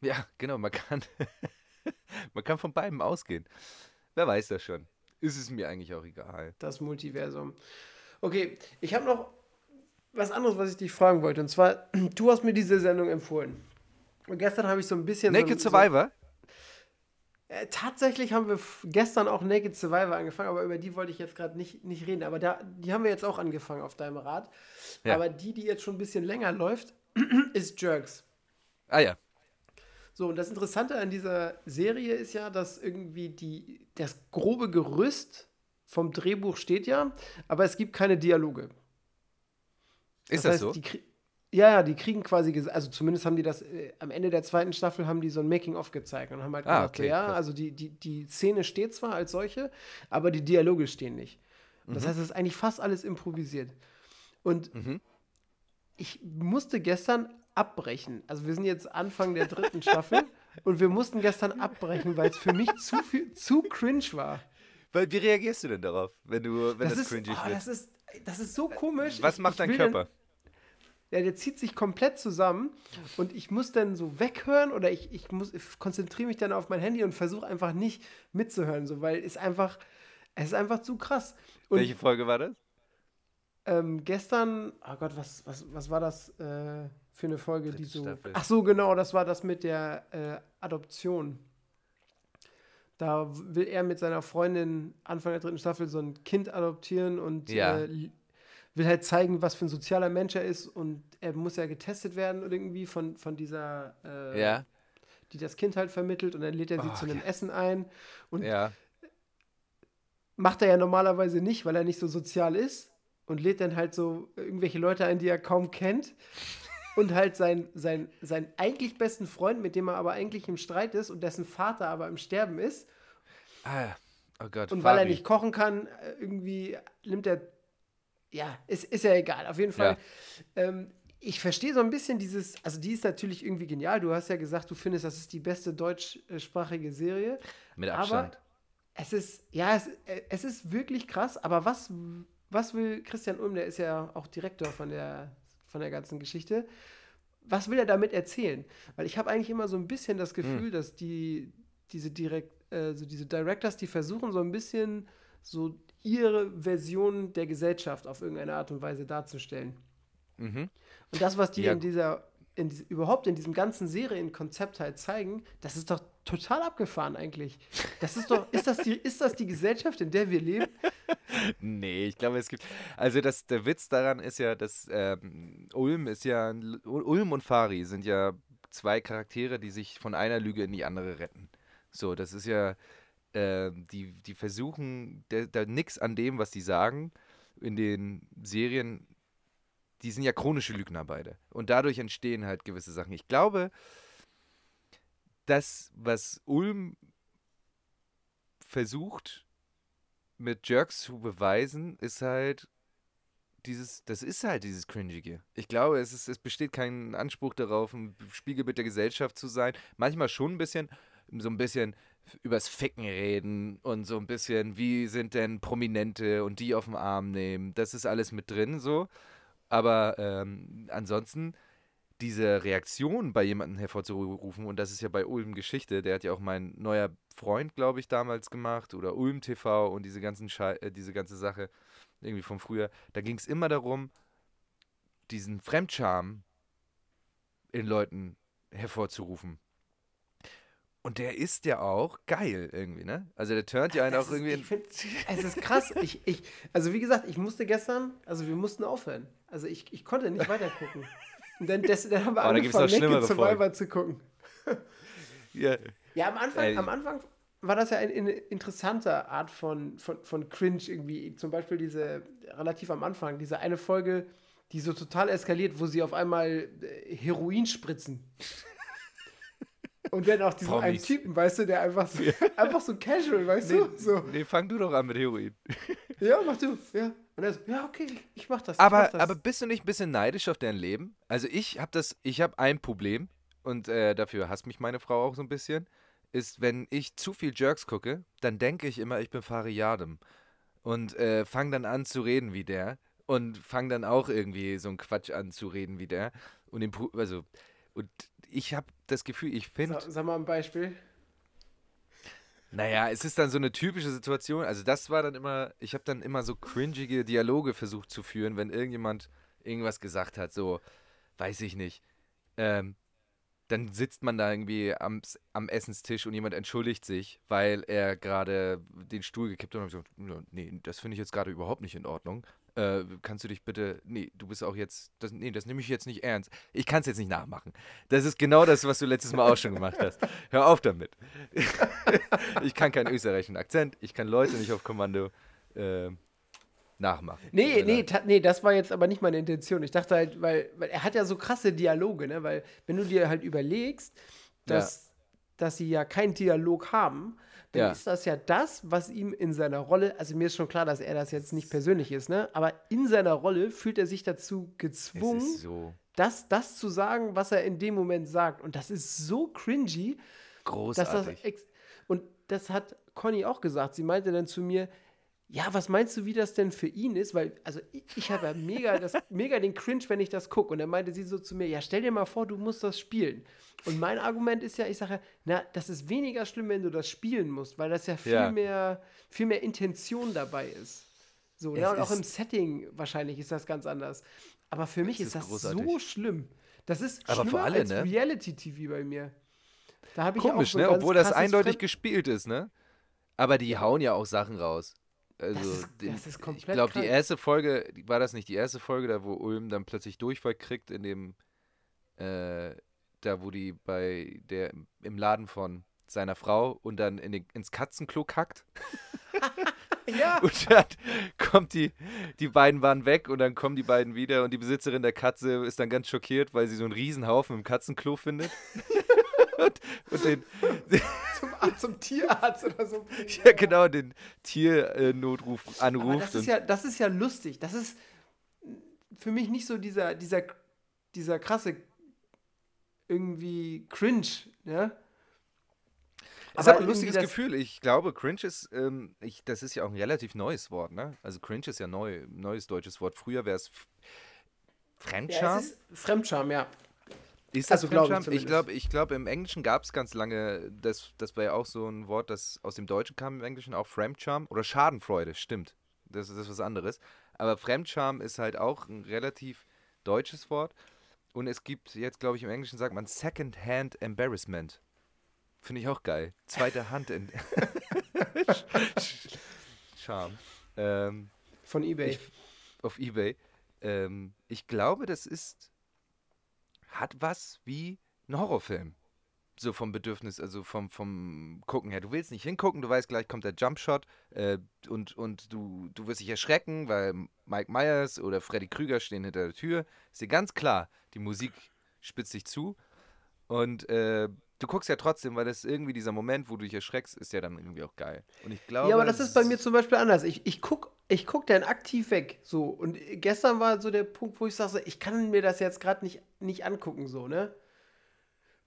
Ja, genau, man kann, man kann von beiden ausgehen. Wer weiß das schon. Ist es mir eigentlich auch egal. Das Multiversum. Okay, ich habe noch was anderes, was ich dich fragen wollte. Und zwar, du hast mir diese Sendung empfohlen. Und gestern habe ich so ein bisschen. Naked so, Survivor? So, äh, tatsächlich haben wir gestern auch Naked Survivor angefangen, aber über die wollte ich jetzt gerade nicht, nicht reden. Aber da, die haben wir jetzt auch angefangen auf deinem Rad. Ja. Aber die, die jetzt schon ein bisschen länger läuft, ist Jerks. Ah ja. So, und das Interessante an dieser Serie ist ja, dass irgendwie die, das grobe Gerüst vom Drehbuch steht ja, aber es gibt keine Dialoge. Ist das, das heißt, so? Die, ja, ja, die kriegen quasi, also zumindest haben die das, äh, am Ende der zweiten Staffel haben die so ein Making-of gezeigt und haben halt ah, gesagt, okay, ja, krass. also die, die, die Szene steht zwar als solche, aber die Dialoge stehen nicht. Mhm. Das heißt, es ist eigentlich fast alles improvisiert. Und mhm. ich musste gestern abbrechen. Also wir sind jetzt Anfang der dritten Staffel und wir mussten gestern abbrechen, weil es für mich zu viel, zu cringe war. Weil, wie reagierst du denn darauf, wenn du, wenn das, das cringy oh, Das ist, das ist so komisch. Was macht ich, dein Körper? Dann, ja, der zieht sich komplett zusammen und ich muss dann so weghören oder ich, ich, ich konzentriere mich dann auf mein Handy und versuche einfach nicht mitzuhören, so, weil es einfach, es ist einfach zu krass. Und, Welche Folge war das? Ähm, gestern, oh Gott, was, was, was war das äh, für eine Folge, die so. Staffel. Ach so, genau, das war das mit der äh, Adoption. Da will er mit seiner Freundin Anfang der dritten Staffel so ein Kind adoptieren und ja. äh, will halt zeigen, was für ein sozialer Mensch er ist und er muss ja getestet werden irgendwie von, von dieser, äh, ja. die das Kind halt vermittelt und dann lädt er sie oh, zu einem ja. Essen ein und macht er ja normalerweise nicht, weil er nicht so sozial ist und lädt dann halt so irgendwelche Leute ein, die er kaum kennt und halt sein, sein, sein eigentlich besten Freund, mit dem er aber eigentlich im Streit ist und dessen Vater aber im Sterben ist. Ah, oh Gott. Und Fabi. weil er nicht kochen kann, äh, irgendwie nimmt er ja, ist, ist ja egal. Auf jeden Fall. Ja. Ähm, ich verstehe so ein bisschen dieses, also die ist natürlich irgendwie genial. Du hast ja gesagt, du findest, das ist die beste deutschsprachige Serie. Mit Abstand. Aber es ist, ja, es, es ist wirklich krass. Aber was, was will Christian Ulm, der ist ja auch Direktor von der, von der ganzen Geschichte, was will er damit erzählen? Weil ich habe eigentlich immer so ein bisschen das Gefühl, hm. dass die, diese, Direkt, äh, so diese Directors, die versuchen so ein bisschen so ihre Version der Gesellschaft auf irgendeine Art und Weise darzustellen. Mhm. Und das, was die ja. in dieser, in überhaupt in diesem ganzen Serienkonzept halt zeigen, das ist doch total abgefahren eigentlich. Das ist doch, ist das die, ist das die Gesellschaft, in der wir leben? nee, ich glaube, es gibt, also das, der Witz daran ist ja, dass ähm, Ulm ist ja, Ulm und Fari sind ja zwei Charaktere, die sich von einer Lüge in die andere retten. So, das ist ja, äh, die, die versuchen, da, nix an dem, was die sagen, in den Serien, die sind ja chronische Lügner beide. Und dadurch entstehen halt gewisse Sachen. Ich glaube, das, was Ulm versucht mit Jerks zu beweisen, ist halt dieses, das ist halt dieses Cringige. Ich glaube, es, ist, es besteht kein Anspruch darauf, ein Spiegelbild der Gesellschaft zu sein. Manchmal schon ein bisschen, so ein bisschen, übers Ficken reden und so ein bisschen, wie sind denn Prominente und die auf den Arm nehmen. Das ist alles mit drin so. Aber ähm, ansonsten diese Reaktion bei jemandem hervorzurufen, und das ist ja bei Ulm Geschichte, der hat ja auch mein neuer Freund, glaube ich, damals gemacht, oder Ulm TV und diese, ganzen äh, diese ganze Sache irgendwie von früher. Da ging es immer darum, diesen Fremdscham in Leuten hervorzurufen. Und der ist ja auch geil irgendwie, ne? Also der turnt ja einen Das auch ist- irgendwie. Ich find, es ist krass. Ich, ich, also wie gesagt, ich musste gestern, also wir mussten aufhören. Also ich, ich konnte nicht weiter gucken. Und dann, des, dann haben wir Oh, angefangen, Naked Folgen. Survivor zu gucken. ja, Ja, am Anfang, am Anfang war das ja eine, eine interessante Art von, von, von Cringe irgendwie. Zum Beispiel diese, relativ am Anfang, diese eine Folge, die so total eskaliert, wo sie auf einmal äh, Heroin spritzen. Und dann auch diesen einen. Typen, weißt du, der einfach so, einfach so casual, weißt du? So, nee, fang du doch an mit Heroin. ja, mach du, ja. Und er so, ja, okay, ich mach das. Aber, mach das. aber bist du nicht ein bisschen neidisch auf dein Leben? Also ich habe das, ich habe ein Problem und äh, dafür hasst mich meine Frau auch so ein bisschen, ist, wenn ich zu viel Jerks gucke, dann denke ich immer, ich bin Fariadem und äh, fange dann an zu reden wie der und fange dann auch irgendwie so einen Quatsch an zu reden wie der und den, also und ich habe das Gefühl, ich finde, Sag, sag mal ein Beispiel. naja, es ist dann so eine typische Situation. Also das war dann immer, ich habe dann immer so cringige Dialoge versucht zu führen, wenn irgendjemand irgendwas gesagt hat, so, weiß ich nicht. Ähm, dann sitzt man da irgendwie am, am Essenstisch und jemand entschuldigt sich, weil er gerade den Stuhl gekippt hat und hat gesagt, "Ja, nee, das finde ich jetzt gerade überhaupt nicht in Ordnung. Äh, kannst du dich bitte, nee, du bist auch jetzt, das, nee, das nehme ich jetzt nicht ernst. Ich kann es jetzt nicht nachmachen. Das ist genau das, was du letztes Mal auch schon gemacht hast. Hör auf damit. ich kann keinen österreichischen Akzent, ich kann Leute nicht auf Kommando äh, nachmachen. Nee, nee, nee, das war jetzt aber nicht meine Intention. Ich dachte halt, weil, weil er hat ja so krasse Dialoge, ne? Weil, wenn du dir halt überlegst, dass, dass sie ja keinen Dialog haben, dann Ja. ist das ja das, was ihm in seiner Rolle, also mir ist schon klar, dass er das jetzt nicht persönlich ist, ne? Aber in seiner Rolle fühlt er sich dazu gezwungen, so das, das zu sagen, was er in dem Moment sagt. Und das ist so cringy, dass das großartig. ex und das hat Conny auch gesagt. Sie meinte dann zu mir, ja, was meinst du, wie das denn für ihn ist? Weil, also ich, ich habe ja mega, das, mega den Cringe, wenn ich das gucke. Und dann meinte sie so zu mir, ja, stell dir mal vor, du musst das spielen. Und mein Argument ist ja, ich sage, na, das ist weniger schlimm, wenn du das spielen musst, weil das ja viel, Ja. Mehr, viel mehr Intention dabei ist. So, Es ne? Und auch im Setting wahrscheinlich ist das ganz anders. Aber für mich ist, ist das großartig. so schlimm. Das ist Aber für schlimmer alle, als ne? Reality-TV bei mir. Da habe ich Komisch, ja auch so ne? Obwohl das eindeutig Fremd- gespielt ist, ne? Aber die hauen ja auch Sachen raus. Also, ist- den- das ist ich komplett glaube, die erste Folge, war das nicht die erste Folge, da wo Ulm dann plötzlich Durchfall kriegt in dem, äh, da wo die bei der im Laden von seiner Frau und dann in den, ins Katzenklo kackt. Ja, Und dann kommt die, die beiden waren weg und dann kommen die beiden wieder und die Besitzerin der Katze ist dann ganz schockiert, weil sie so einen Riesenhaufen im Katzenklo findet. und, und den, zum, zum Tierarzt oder so. ja genau, den Tiernotruf Aber anruft. das ist, ja, das ist ja lustig. Das ist für mich nicht so dieser, dieser, dieser krasse irgendwie Cringe, ne? Ist aber ein lustiges Gefühl. Ich glaube, cringe ist, ähm, ich, das ist ja auch ein relativ neues Wort, ne? Also cringe ist ja neu, neues deutsches Wort. Früher wäre es Ja, Fremdscham. es Fremdscham, ja. Ist also glaube ich Fremdscham? Ich glaube, ich glaube, im Englischen gab es ganz lange, das, das war ja auch so ein Wort, das aus dem Deutschen kam im Englischen, auch Fremdscham oder Schadenfreude, stimmt. Das, das ist was anderes. Aber Fremdscham ist halt auch ein relativ deutsches Wort. Und es gibt jetzt, glaube ich, im Englischen sagt man Second-Hand Embarrassment. Finde ich auch geil. Zweite Hand in Charme. Ähm, Von Ebay. ich, auf Ebay. Ähm, ich glaube, das ist. Hat was wie ein Horrorfilm. So vom Bedürfnis, also vom, vom Gucken her. Du willst nicht hingucken, du weißt, gleich kommt der Jumpshot äh, und, und du, du wirst dich erschrecken, weil Mike Myers oder Freddy Krüger stehen hinter der Tür. Ist dir ganz klar, die Musik spitzt sich zu und äh, du guckst ja trotzdem, weil das irgendwie dieser Moment, wo du dich erschreckst, ist ja dann irgendwie auch geil. Und ich glaube. Ja, aber das ist bei mir zum Beispiel anders. Ich, ich gucke ich guck dann aktiv weg. So. Und gestern war so der Punkt, wo ich sage, ich kann mir das jetzt gerade nicht, nicht angucken, so, ne?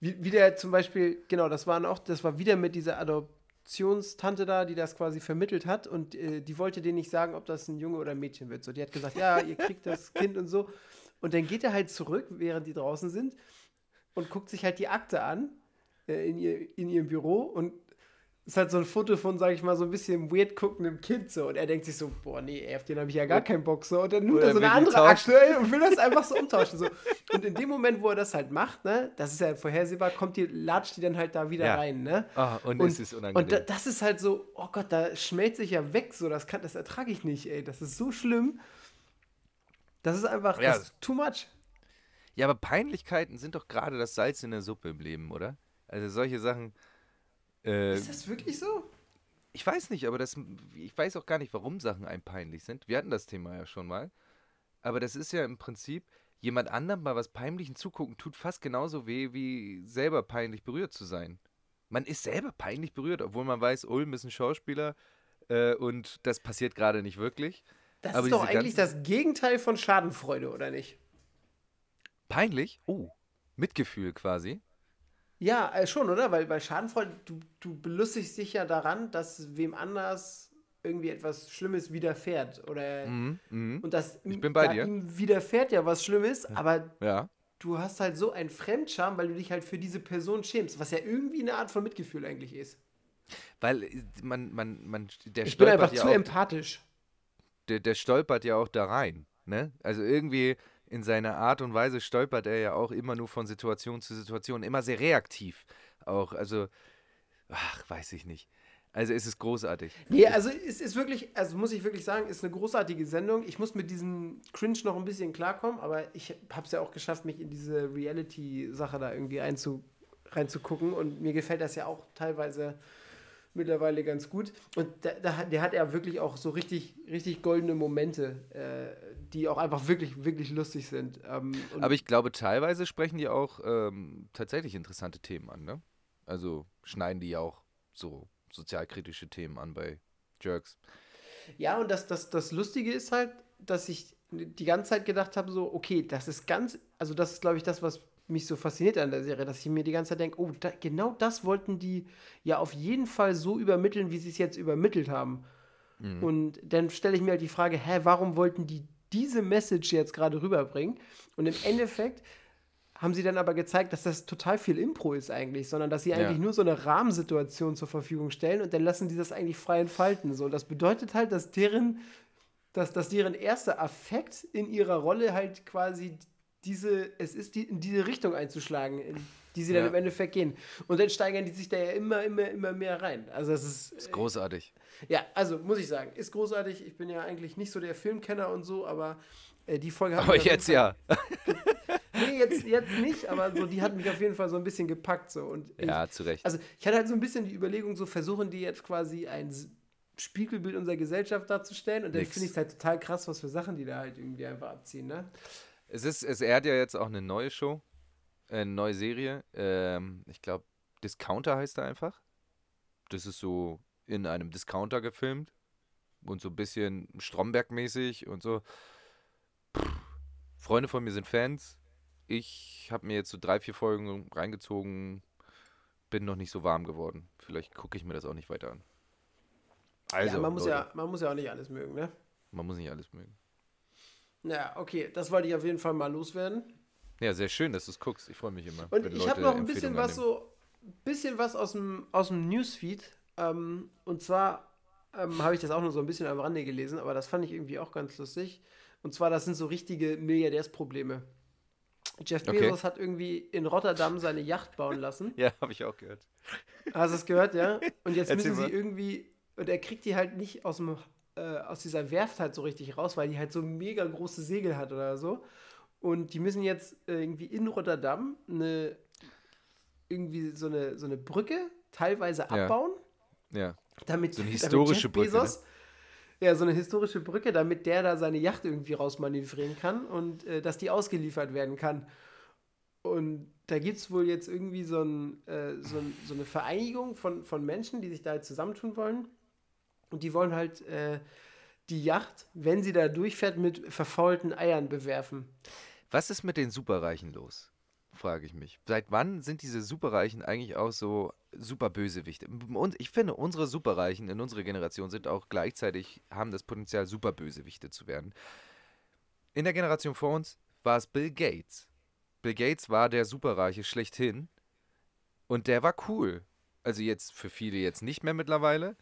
Wie, wie der zum Beispiel, genau, das waren auch, das war wieder mit dieser Adoptionstante da, die das quasi vermittelt hat und äh, die wollte denen nicht sagen, ob das ein Junge oder ein Mädchen wird. So, die hat gesagt, ja, ihr kriegt das Kind und so. Und dann geht er halt zurück, während die draußen sind und guckt sich halt die Akte an äh, in, ihr, in ihrem Büro und ist halt so ein Foto von, sag ich mal, so ein bisschen weird guckendem Kind so. Und er denkt sich so, boah, nee, auf den habe ich ja gar keinen Bock so. Und dann nimmt Oder er so eine andere tauschen. Akte und will das einfach so umtauschen. So. Und in dem Moment, wo er das halt macht, ne, das ist ja vorhersehbar, kommt die, latscht die dann halt da wieder Ja. rein, ne? Ah, und, Und- es ist unangenehm. Und da, das ist halt so, oh Gott, da schmelzt sich ja weg, so, das, kann, das ertrage ich nicht, ey. Das ist so schlimm. Das ist einfach, Ja. das ist too much. ja, aber Peinlichkeiten sind doch gerade das Salz in der Suppe im Leben, oder? Also solche Sachen. Äh, Ist das wirklich so? ich weiß nicht, aber das, ich weiß auch gar nicht, warum Sachen einem peinlich sind. Wir hatten das Thema ja schon mal. Aber das ist ja im Prinzip, jemand anderem mal was Peinlichen zugucken, tut fast genauso weh, wie selber peinlich berührt zu sein. Man ist selber peinlich berührt, obwohl man weiß, Ulm ist ein Schauspieler äh, und das passiert gerade nicht wirklich. Das Aber ist doch eigentlich das Gegenteil von Schadenfreude, oder nicht? Peinlich? Oh, Mitgefühl quasi. Ja, äh, schon, oder? Weil bei Schadenfreude, du, du belustigst dich ja daran, dass wem anders irgendwie etwas Schlimmes widerfährt. Oder Mhm, mhm. und das Ich bin bei da dir. ihm widerfährt ja was Schlimmes, aber Ja. du hast halt so einen Fremdscham, weil du dich halt für diese Person schämst, was ja irgendwie eine Art von Mitgefühl eigentlich ist. Weil äh, man, man, man, der Ich bin stolpert einfach ja zu auch empathisch. der, der stolpert ja auch da rein. Ne? Also irgendwie in seiner Art und Weise stolpert er ja auch immer nur von Situation zu Situation, immer sehr reaktiv. Auch, also, ach, weiß ich nicht. Also es ist großartig. Nee, also es ist wirklich, also muss ich wirklich sagen, ist eine großartige Sendung. Ich muss mit diesem Cringe noch ein bisschen klarkommen, aber ich habe es ja auch geschafft, mich in diese Reality-Sache da irgendwie einzu, reinzugucken und mir gefällt das ja auch teilweise mittlerweile ganz gut. Und da, da, hat- der hat ja wirklich auch so richtig, richtig goldene Momente, äh, die auch einfach wirklich, wirklich lustig sind. Ähm, Aber ich glaube, teilweise sprechen die auch ähm, tatsächlich interessante Themen an. Ne? Also schneiden die ja auch so sozialkritische Themen an bei Jerks. Ja, und das, das, das Lustige ist halt, dass ich die ganze Zeit gedacht habe, so, okay, das ist ganz, also das ist, glaube ich, das, was mich so fasziniert an der Serie, dass ich mir die ganze Zeit denke, oh, da, genau das wollten die ja auf jeden Fall so übermitteln, wie sie es jetzt übermittelt haben. Mhm. Und dann stelle ich mir halt die Frage, hä, warum wollten die diese Message jetzt gerade rüberbringen? Und im Endeffekt haben sie dann aber gezeigt, dass das total viel Impro ist eigentlich, sondern dass sie Ja. eigentlich nur so eine Rahmensituation zur Verfügung stellen und dann lassen sie das eigentlich frei entfalten. So, das bedeutet halt, dass deren, dass, dass deren erster Affekt in ihrer Rolle halt quasi diese, es ist die, in diese Richtung einzuschlagen, in die sie dann Ja. im Endeffekt gehen. Und dann steigern die sich da ja immer, immer, immer mehr rein. Also es ist, ist großartig. ja, also muss ich sagen, ist großartig. Ich bin ja eigentlich nicht so der Filmkenner und so, aber äh, die Folge hat Aber jetzt ja. Nee, jetzt, jetzt nicht, aber so, die hat mich auf jeden Fall so ein bisschen gepackt. So. Und ich, Ja, zu Recht. Also ich hatte halt so ein bisschen die Überlegung, so versuchen die jetzt quasi ein Spiegelbild unserer Gesellschaft darzustellen. Und dann finde ich es halt total krass, was für Sachen die da halt irgendwie einfach abziehen, ne? Es ist, es, er hat ja jetzt auch eine neue Show, äh, eine neue Serie. Ähm, ich glaube, Discounter heißt er einfach. Das ist so in einem Discounter gefilmt und so ein bisschen Stromberg-mäßig und so. Pff, Freunde von mir sind Fans. Ich habe mir jetzt so drei, vier Folgen reingezogen. Bin noch nicht so warm geworden. Vielleicht gucke ich mir das auch nicht weiter an. Also, ja, man muss Leute, ja, man muss ja auch nicht alles mögen, ne? man muss nicht alles mögen. Ja, okay, das wollte ich auf jeden Fall mal loswerden. Ja, sehr schön, dass du es guckst. Ich freue mich immer. Und ich habe noch ein bisschen was so, bisschen was aus dem, aus dem Newsfeed. Ähm, und zwar ähm, habe ich das auch nur so ein bisschen am Rande gelesen, aber das fand ich irgendwie auch ganz lustig. Und zwar, das sind so richtige Milliardärsprobleme. Jeff Okay. Bezos hat irgendwie in Rotterdam seine Yacht bauen lassen. Ja, habe ich auch gehört. Hast du es gehört, ja? Und jetzt müssen sie irgendwie, und er kriegt die halt nicht aus, dem, äh, aus dieser Werft halt so richtig raus, weil die halt so mega große Segel hat oder so. Und die müssen jetzt äh, irgendwie in Rotterdam eine, irgendwie so eine, so eine Brücke teilweise Ja. abbauen, Ja. damit, So eine historische Brücke, ne? Bezos, Ja, so eine historische Brücke, damit der da seine Yacht irgendwie rausmanövrieren kann und äh, dass die ausgeliefert werden kann. Und da gibt es wohl jetzt irgendwie so, ein, äh, so, ein, so eine Vereinigung von, von Menschen, die sich da halt zusammentun wollen. Und die wollen halt äh, die Yacht, wenn sie da durchfährt, mit verfaulten Eiern bewerfen. Was ist mit den Superreichen los? Frage ich mich. Seit wann sind diese Superreichen eigentlich auch so super Bösewichte? Und ich finde, unsere Superreichen in unserer Generation sind auch gleichzeitig, haben das Potenzial, super Bösewichte zu werden. In der Generation vor uns war es Bill Gates. Bill Gates war der Superreiche schlechthin und der war cool. Also jetzt für viele jetzt nicht mehr mittlerweile.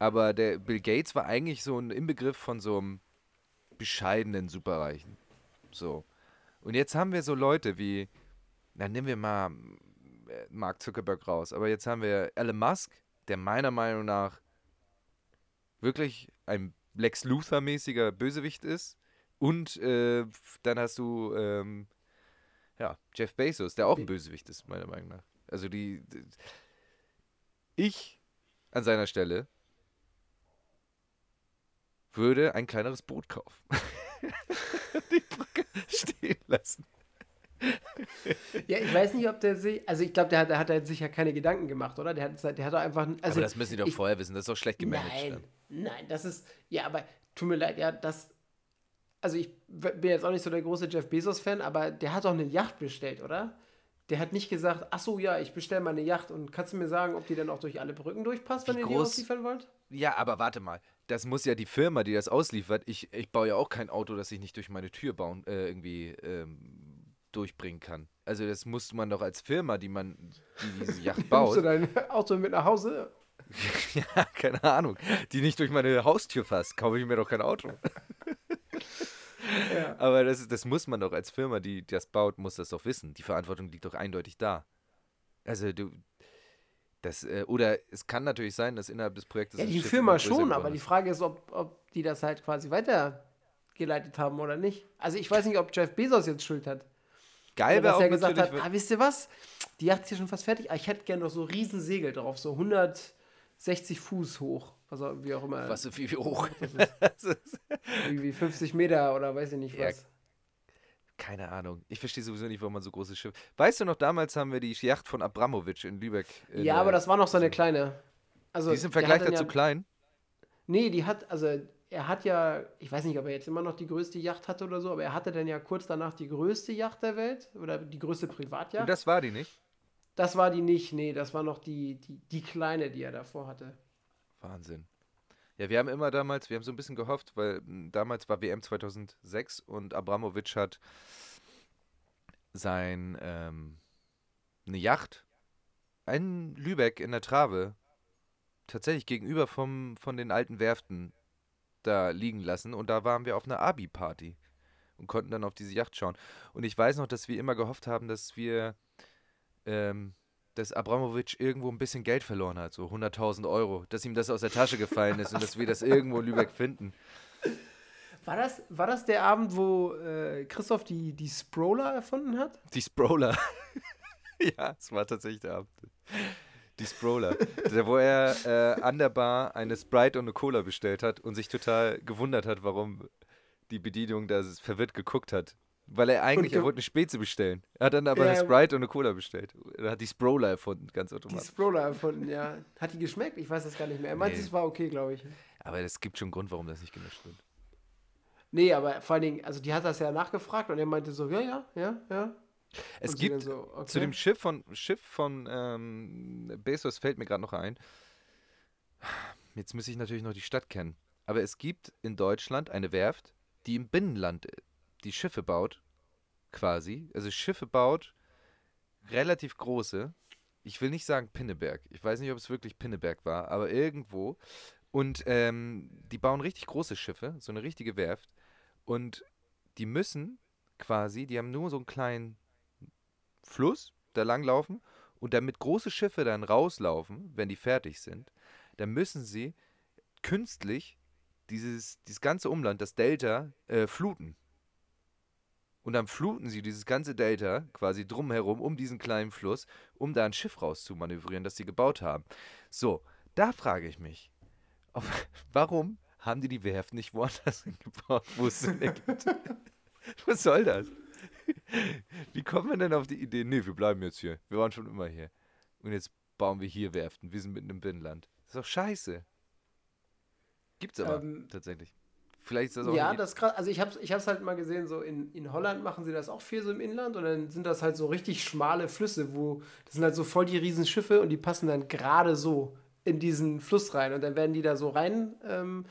Aber der Bill Gates war eigentlich so ein Inbegriff von so einem bescheidenen Superreichen. So. Und jetzt haben wir so Leute wie, dann nehmen wir mal äh, Mark Zuckerberg raus, aber jetzt haben wir Elon Musk, der meiner Meinung nach wirklich ein Lex Luthor-mäßiger Bösewicht ist. Und äh, dann hast du ähm, ja, Jeff Bezos, der auch ein Bösewicht ist, meiner Meinung nach. Also die, die ich an seiner Stelle würde ein kleineres Boot kaufen. die Brücke stehen lassen. ja, ich weiß nicht, ob der sich. Also, ich glaube, der hat, der hat halt sich ja keine Gedanken gemacht, oder? Der hat, der hat doch einfach. Also, aber das müssen die doch ich, vorher wissen, das ist doch schlecht gemanagt. Nein, dann. nein, das ist. Ja, aber tut mir leid, ja, das. Also, ich bin jetzt auch nicht so der große Jeff Bezos-Fan, aber der hat doch eine Yacht bestellt, oder? Der hat nicht gesagt, ach so, ja, ich bestelle mal eine Yacht und kannst du mir sagen, ob die dann auch durch alle Brücken durchpasst, wenn ihr die ausliefern wollt? Ja, aber warte mal. Das muss ja die Firma, die das ausliefert. Ich, ich baue ja auch kein Auto, das ich nicht durch meine Tür bauen, äh, irgendwie ähm, durchbringen kann. Also das muss man doch als Firma, die man die diese Yacht baut. Nimmst du dein Auto mit nach Hause? ja, keine Ahnung. Die nicht durch meine Haustür fasst, kaufe ich mir doch kein Auto. ja. Aber das, das muss man doch als Firma, die das baut, muss das doch wissen. Die Verantwortung liegt doch eindeutig da. Also du, das, äh, oder es kann natürlich sein, dass innerhalb des Projektes. Ja, die Firma schon, aber die Frage ist, ob, ob die das halt quasi weitergeleitet haben oder nicht. Also ich weiß nicht, ob Jeff Bezos jetzt Schuld hat. Geil wäre auch er gesagt hat, ah, wisst ihr was? Die Yacht ist hier schon fast fertig. Ah, ich hätte gerne noch so riesen Segel drauf, so 160 Fuß hoch. Also wie auch immer. Was, wie, wie hoch? Irgendwie 50 Meter oder weiß ich nicht was. Ja, keine Ahnung. Ich verstehe sowieso nicht, warum man so große Schiffe. Weißt du noch, damals haben wir die Yacht von Abramowitsch in Lübeck. In ja, aber das war noch so eine kleine. Also, die ist im Vergleich dazu ja, klein? Nee, die hat, also er hat ja, ich weiß nicht, ob er jetzt immer noch die größte Yacht hatte oder so, aber er hatte dann ja kurz danach die größte Yacht der Welt oder die größte Privatyacht. Und das war die nicht? Das war die nicht, nee, das war noch die, die, die kleine, die er davor hatte. Wahnsinn. Ja, wir haben immer damals, wir haben so ein bisschen gehofft, weil hm, damals war WM 2006 und Abramowitsch hat sein, ähm, eine Yacht in Lübeck in der Trave tatsächlich gegenüber vom, von den alten Werften da liegen lassen und da waren wir auf einer Abi-Party und konnten dann auf diese Yacht schauen. Und ich weiß noch, dass wir immer gehofft haben, dass wir ähm, dass Abramowitsch irgendwo ein bisschen Geld verloren hat, so 100.000 Euro, dass ihm das aus der Tasche gefallen ist und dass wir das irgendwo in Lübeck finden. War das, war das der Abend, wo äh, Christoph die, die Sproller erfunden hat? Die Sproller. ja, es war tatsächlich der Abend. Die Sproller. der, wo er äh, an der Bar eine Sprite und eine Cola bestellt hat und sich total gewundert hat, warum die Bedienung da verwirrt geguckt hat. Weil er eigentlich, er wollte eine Speze bestellen. Er hat dann aber ja, eine Sprite und eine Cola bestellt. Er hat die Sproller erfunden, ganz automatisch. Die Sproller erfunden, ja. Hat die geschmeckt? Ich weiß das gar nicht mehr. Er meinte, nee. es war okay, glaube ich. Aber es gibt schon einen Grund, warum das nicht gemischt wird. Nee, aber vor allen Dingen, also die hat das ja nachgefragt und er meinte so, ja, ja, ja, ja. Es und gibt so, okay. zu dem Schiff von Schiff von ähm, Bezos fällt mir gerade noch ein. Jetzt muss ich natürlich noch die Stadt kennen. Aber es gibt in Deutschland eine Werft, die im Binnenland die Schiffe baut, quasi, also Schiffe baut, relativ große. Ich will nicht sagen Pinneberg. Ich weiß nicht, ob es wirklich Pinneberg war, aber irgendwo. Und ähm, die bauen richtig große Schiffe, so eine richtige Werft. Und die müssen quasi, die haben nur so einen kleinen Fluss da langlaufen. Und damit große Schiffe dann rauslaufen, wenn die fertig sind, dann müssen sie künstlich dieses, dieses ganze Umland, das Delta, äh, fluten. Und dann fluten sie dieses ganze Delta quasi drumherum um diesen kleinen Fluss, um da ein Schiff rauszumanövrieren, das sie gebaut haben. So, da frage ich mich, auf, warum haben die die Werft nicht woanders gebaut, wo es Sinn ergibt? Was soll das? Wie kommen wir denn auf die Idee? Nee, wir bleiben jetzt hier. Wir waren schon immer hier. Und jetzt bauen wir hier Werften. Wir sind mitten im Binnenland. Das ist doch scheiße. Gibt's aber ähm, tatsächlich. Vielleicht ist das auch Ja, das krass. Also ich habe es ich halt mal gesehen, so in, in Holland machen sie das auch viel so im Inland und dann sind das halt so richtig schmale Flüsse, wo das sind halt so voll die riesen Schiffe und die passen dann gerade so in diesen Fluss rein und dann werden die da so rein ähm,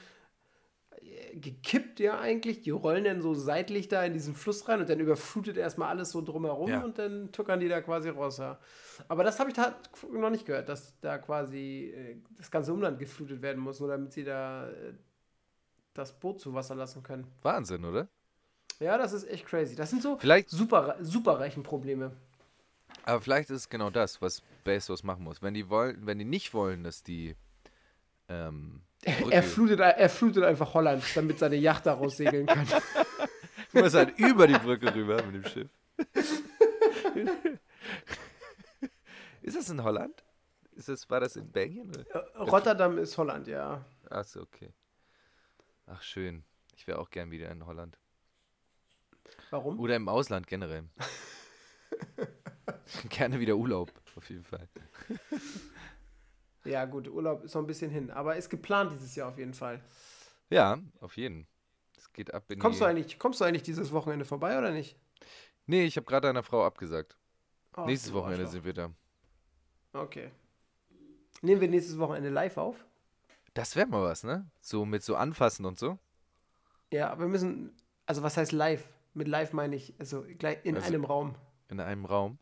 gekippt ja eigentlich. Die rollen dann so seitlich da in diesen Fluss rein und dann überflutet erstmal alles so drumherum Ja. und dann tuckern die da quasi raus. Ja. Aber das habe ich da noch nicht gehört, dass da quasi äh, das ganze Umland geflutet werden muss, nur damit sie da äh, das Boot zu Wasser lassen können. Wahnsinn, oder? Ja, das ist echt crazy. Das sind so Vielleicht, super, super Rechenprobleme. aber vielleicht ist es genau das, was Bezos machen muss. Wenn die wollen, wenn die nicht wollen, dass die ähm, Er flutet, er flutet einfach Holland, damit seine Yacht da raussegeln kann. muss halt über die Brücke rüber mit dem Schiff. ist das in Holland? Ist das, war das in Belgien? Oder? Rotterdam ist Holland, ja. Achso, okay. Ach, schön. Ich wäre auch gern wieder in Holland. Warum? Oder im Ausland generell. Gerne wieder Urlaub, auf jeden Fall. Ja, gut, Urlaub ist noch ein bisschen hin, aber ist geplant dieses Jahr auf jeden Fall. Ja, auf jeden. Es geht ab in Kommst die... du eigentlich, kommst du eigentlich dieses Wochenende vorbei oder nicht? Nee, ich habe gerade einer Frau abgesagt. Oh, Nächstes Wochenende sind wir da. Okay. Nehmen wir nächstes Wochenende live auf? Das wäre mal was, ne? So mit so anfassen und so. Ja, aber wir müssen, also was heißt live? Mit live meine ich, also gleich in Also- einem Raum. In einem Raum.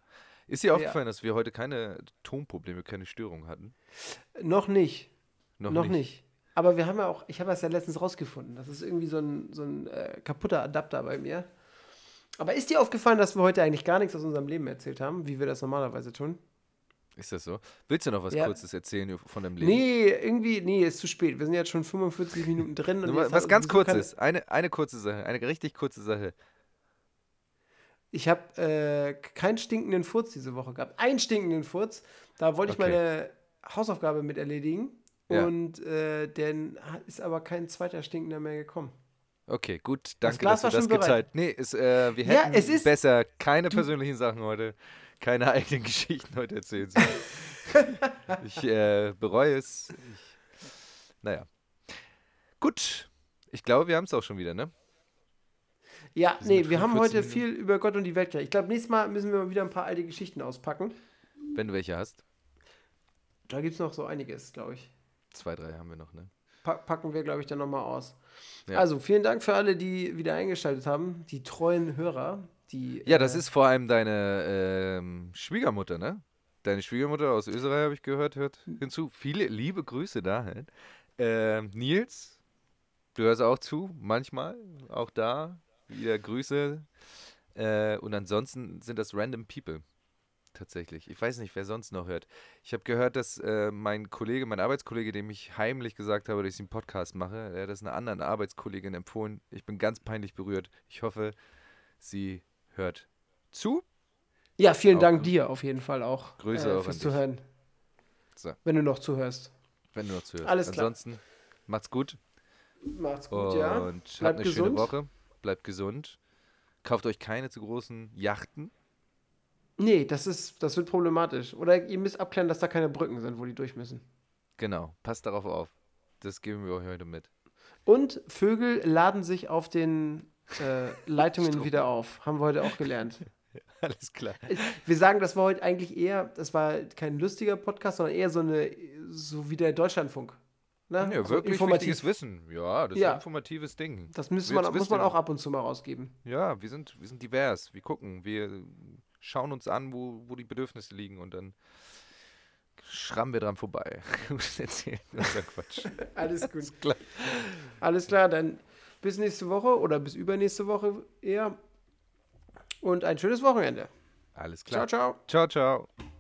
Ist dir aufgefallen, dass wir heute keine Tonprobleme, keine Störungen hatten? Noch nicht. Noch, Noch, nicht. nicht. Aber wir haben ja auch, ich habe das ja letztens rausgefunden. Das ist irgendwie so ein, so ein äh, kaputter Adapter bei mir. Aber ist dir aufgefallen, dass wir heute eigentlich gar nichts aus unserem Leben erzählt haben, wie wir das normalerweise tun? Ist das so? Willst du noch was Ja. Kurzes erzählen von deinem Leben? Nee, irgendwie, nee, ist zu spät. Wir sind jetzt schon 45 Minuten drin. Und was hat ganz Kurzes. Eine, eine kurze Sache. Eine richtig kurze Sache. Ich habe äh, keinen stinkenden Furz diese Woche gehabt. Einen stinkenden Furz. Da wollte ich Okay. meine Hausaufgabe mit erledigen. Ja. Und äh, dann ist aber kein zweiter stinkender mehr gekommen. Okay, gut. Das Danke, Glas dass du das gezeigt Nee, ist, äh, wir Ja, hätten es ist- besser keine persönlichen Sachen heute, keine eigenen Geschichten heute erzählen sollen. ich äh, bereue es. Ich, naja. Gut. Ich glaube, wir haben es auch schon wieder, ne? Ja, Wir nee, wir haben 45 heute viel über Gott und die Welt geredet. Ich glaube, nächstes Mal müssen wir mal wieder ein paar alte Geschichten auspacken. Wenn du welche hast. Da gibt es noch so einiges, glaube ich. Zwei, drei haben wir noch, ne? Pa packen wir, glaube ich, dann nochmal aus. Ja. Also, vielen Dank für alle, die wieder eingeschaltet haben. Die treuen Hörer. Die, Ja, das äh, ist vor allem deine ähm, Schwiegermutter, ne? Deine Schwiegermutter aus Österreich, habe ich gehört, hört hinzu. Viele liebe Grüße dahin. Ähm, Nils, du hörst auch zu, manchmal, auch da. Wieder Grüße. Äh, und ansonsten sind das random people. Tatsächlich. Ich weiß nicht, wer sonst noch hört. Ich habe gehört, dass äh, mein Kollege, mein Arbeitskollege, dem ich heimlich gesagt habe, dass ich einen Podcast mache, der hat das einer anderen Arbeitskollegin empfohlen. Ich bin ganz peinlich berührt. Ich hoffe, sie hört zu. Ja, vielen Auch Dank dir auf jeden Fall auch. Grüße äh, auch fürs. Zuhören. So. Wenn du noch zuhörst. Wenn du noch zuhörst. Alles klar. Ansonsten macht's gut Macht's gut, und ja. habt Bleibt eine gesund. schöne Woche. Bleibt gesund. Kauft euch keine zu großen Yachten. Nee, das ist, das wird problematisch. Oder ihr müsst abklären, dass da keine Brücken sind, wo die durch müssen. Genau, passt darauf auf. Das geben wir euch heute mit. Und Vögel laden sich auf den äh, Leitungen Strom. wieder auf. Haben wir heute auch gelernt. Alles klar. Wir sagen, das war heute eigentlich eher, das war kein lustiger Podcast, sondern eher so eine, so wie der Deutschlandfunk. Ne? Ja, so wirklich wichtiges Wissen. Ja, das ist Ja. ein informatives Ding. Das man, muss man auch ab und zu mal rausgeben. Ja, wir sind, wir sind divers. Wir gucken, wir schauen uns an, wo, wo die Bedürfnisse liegen und dann schrammen wir dran vorbei. erzählen unser Quatsch. Alles gut. klar. Alles klar, dann bis nächste Woche oder bis übernächste Woche eher. Und ein schönes Wochenende. Alles Ciao, klar. ciao. ciao. ciao.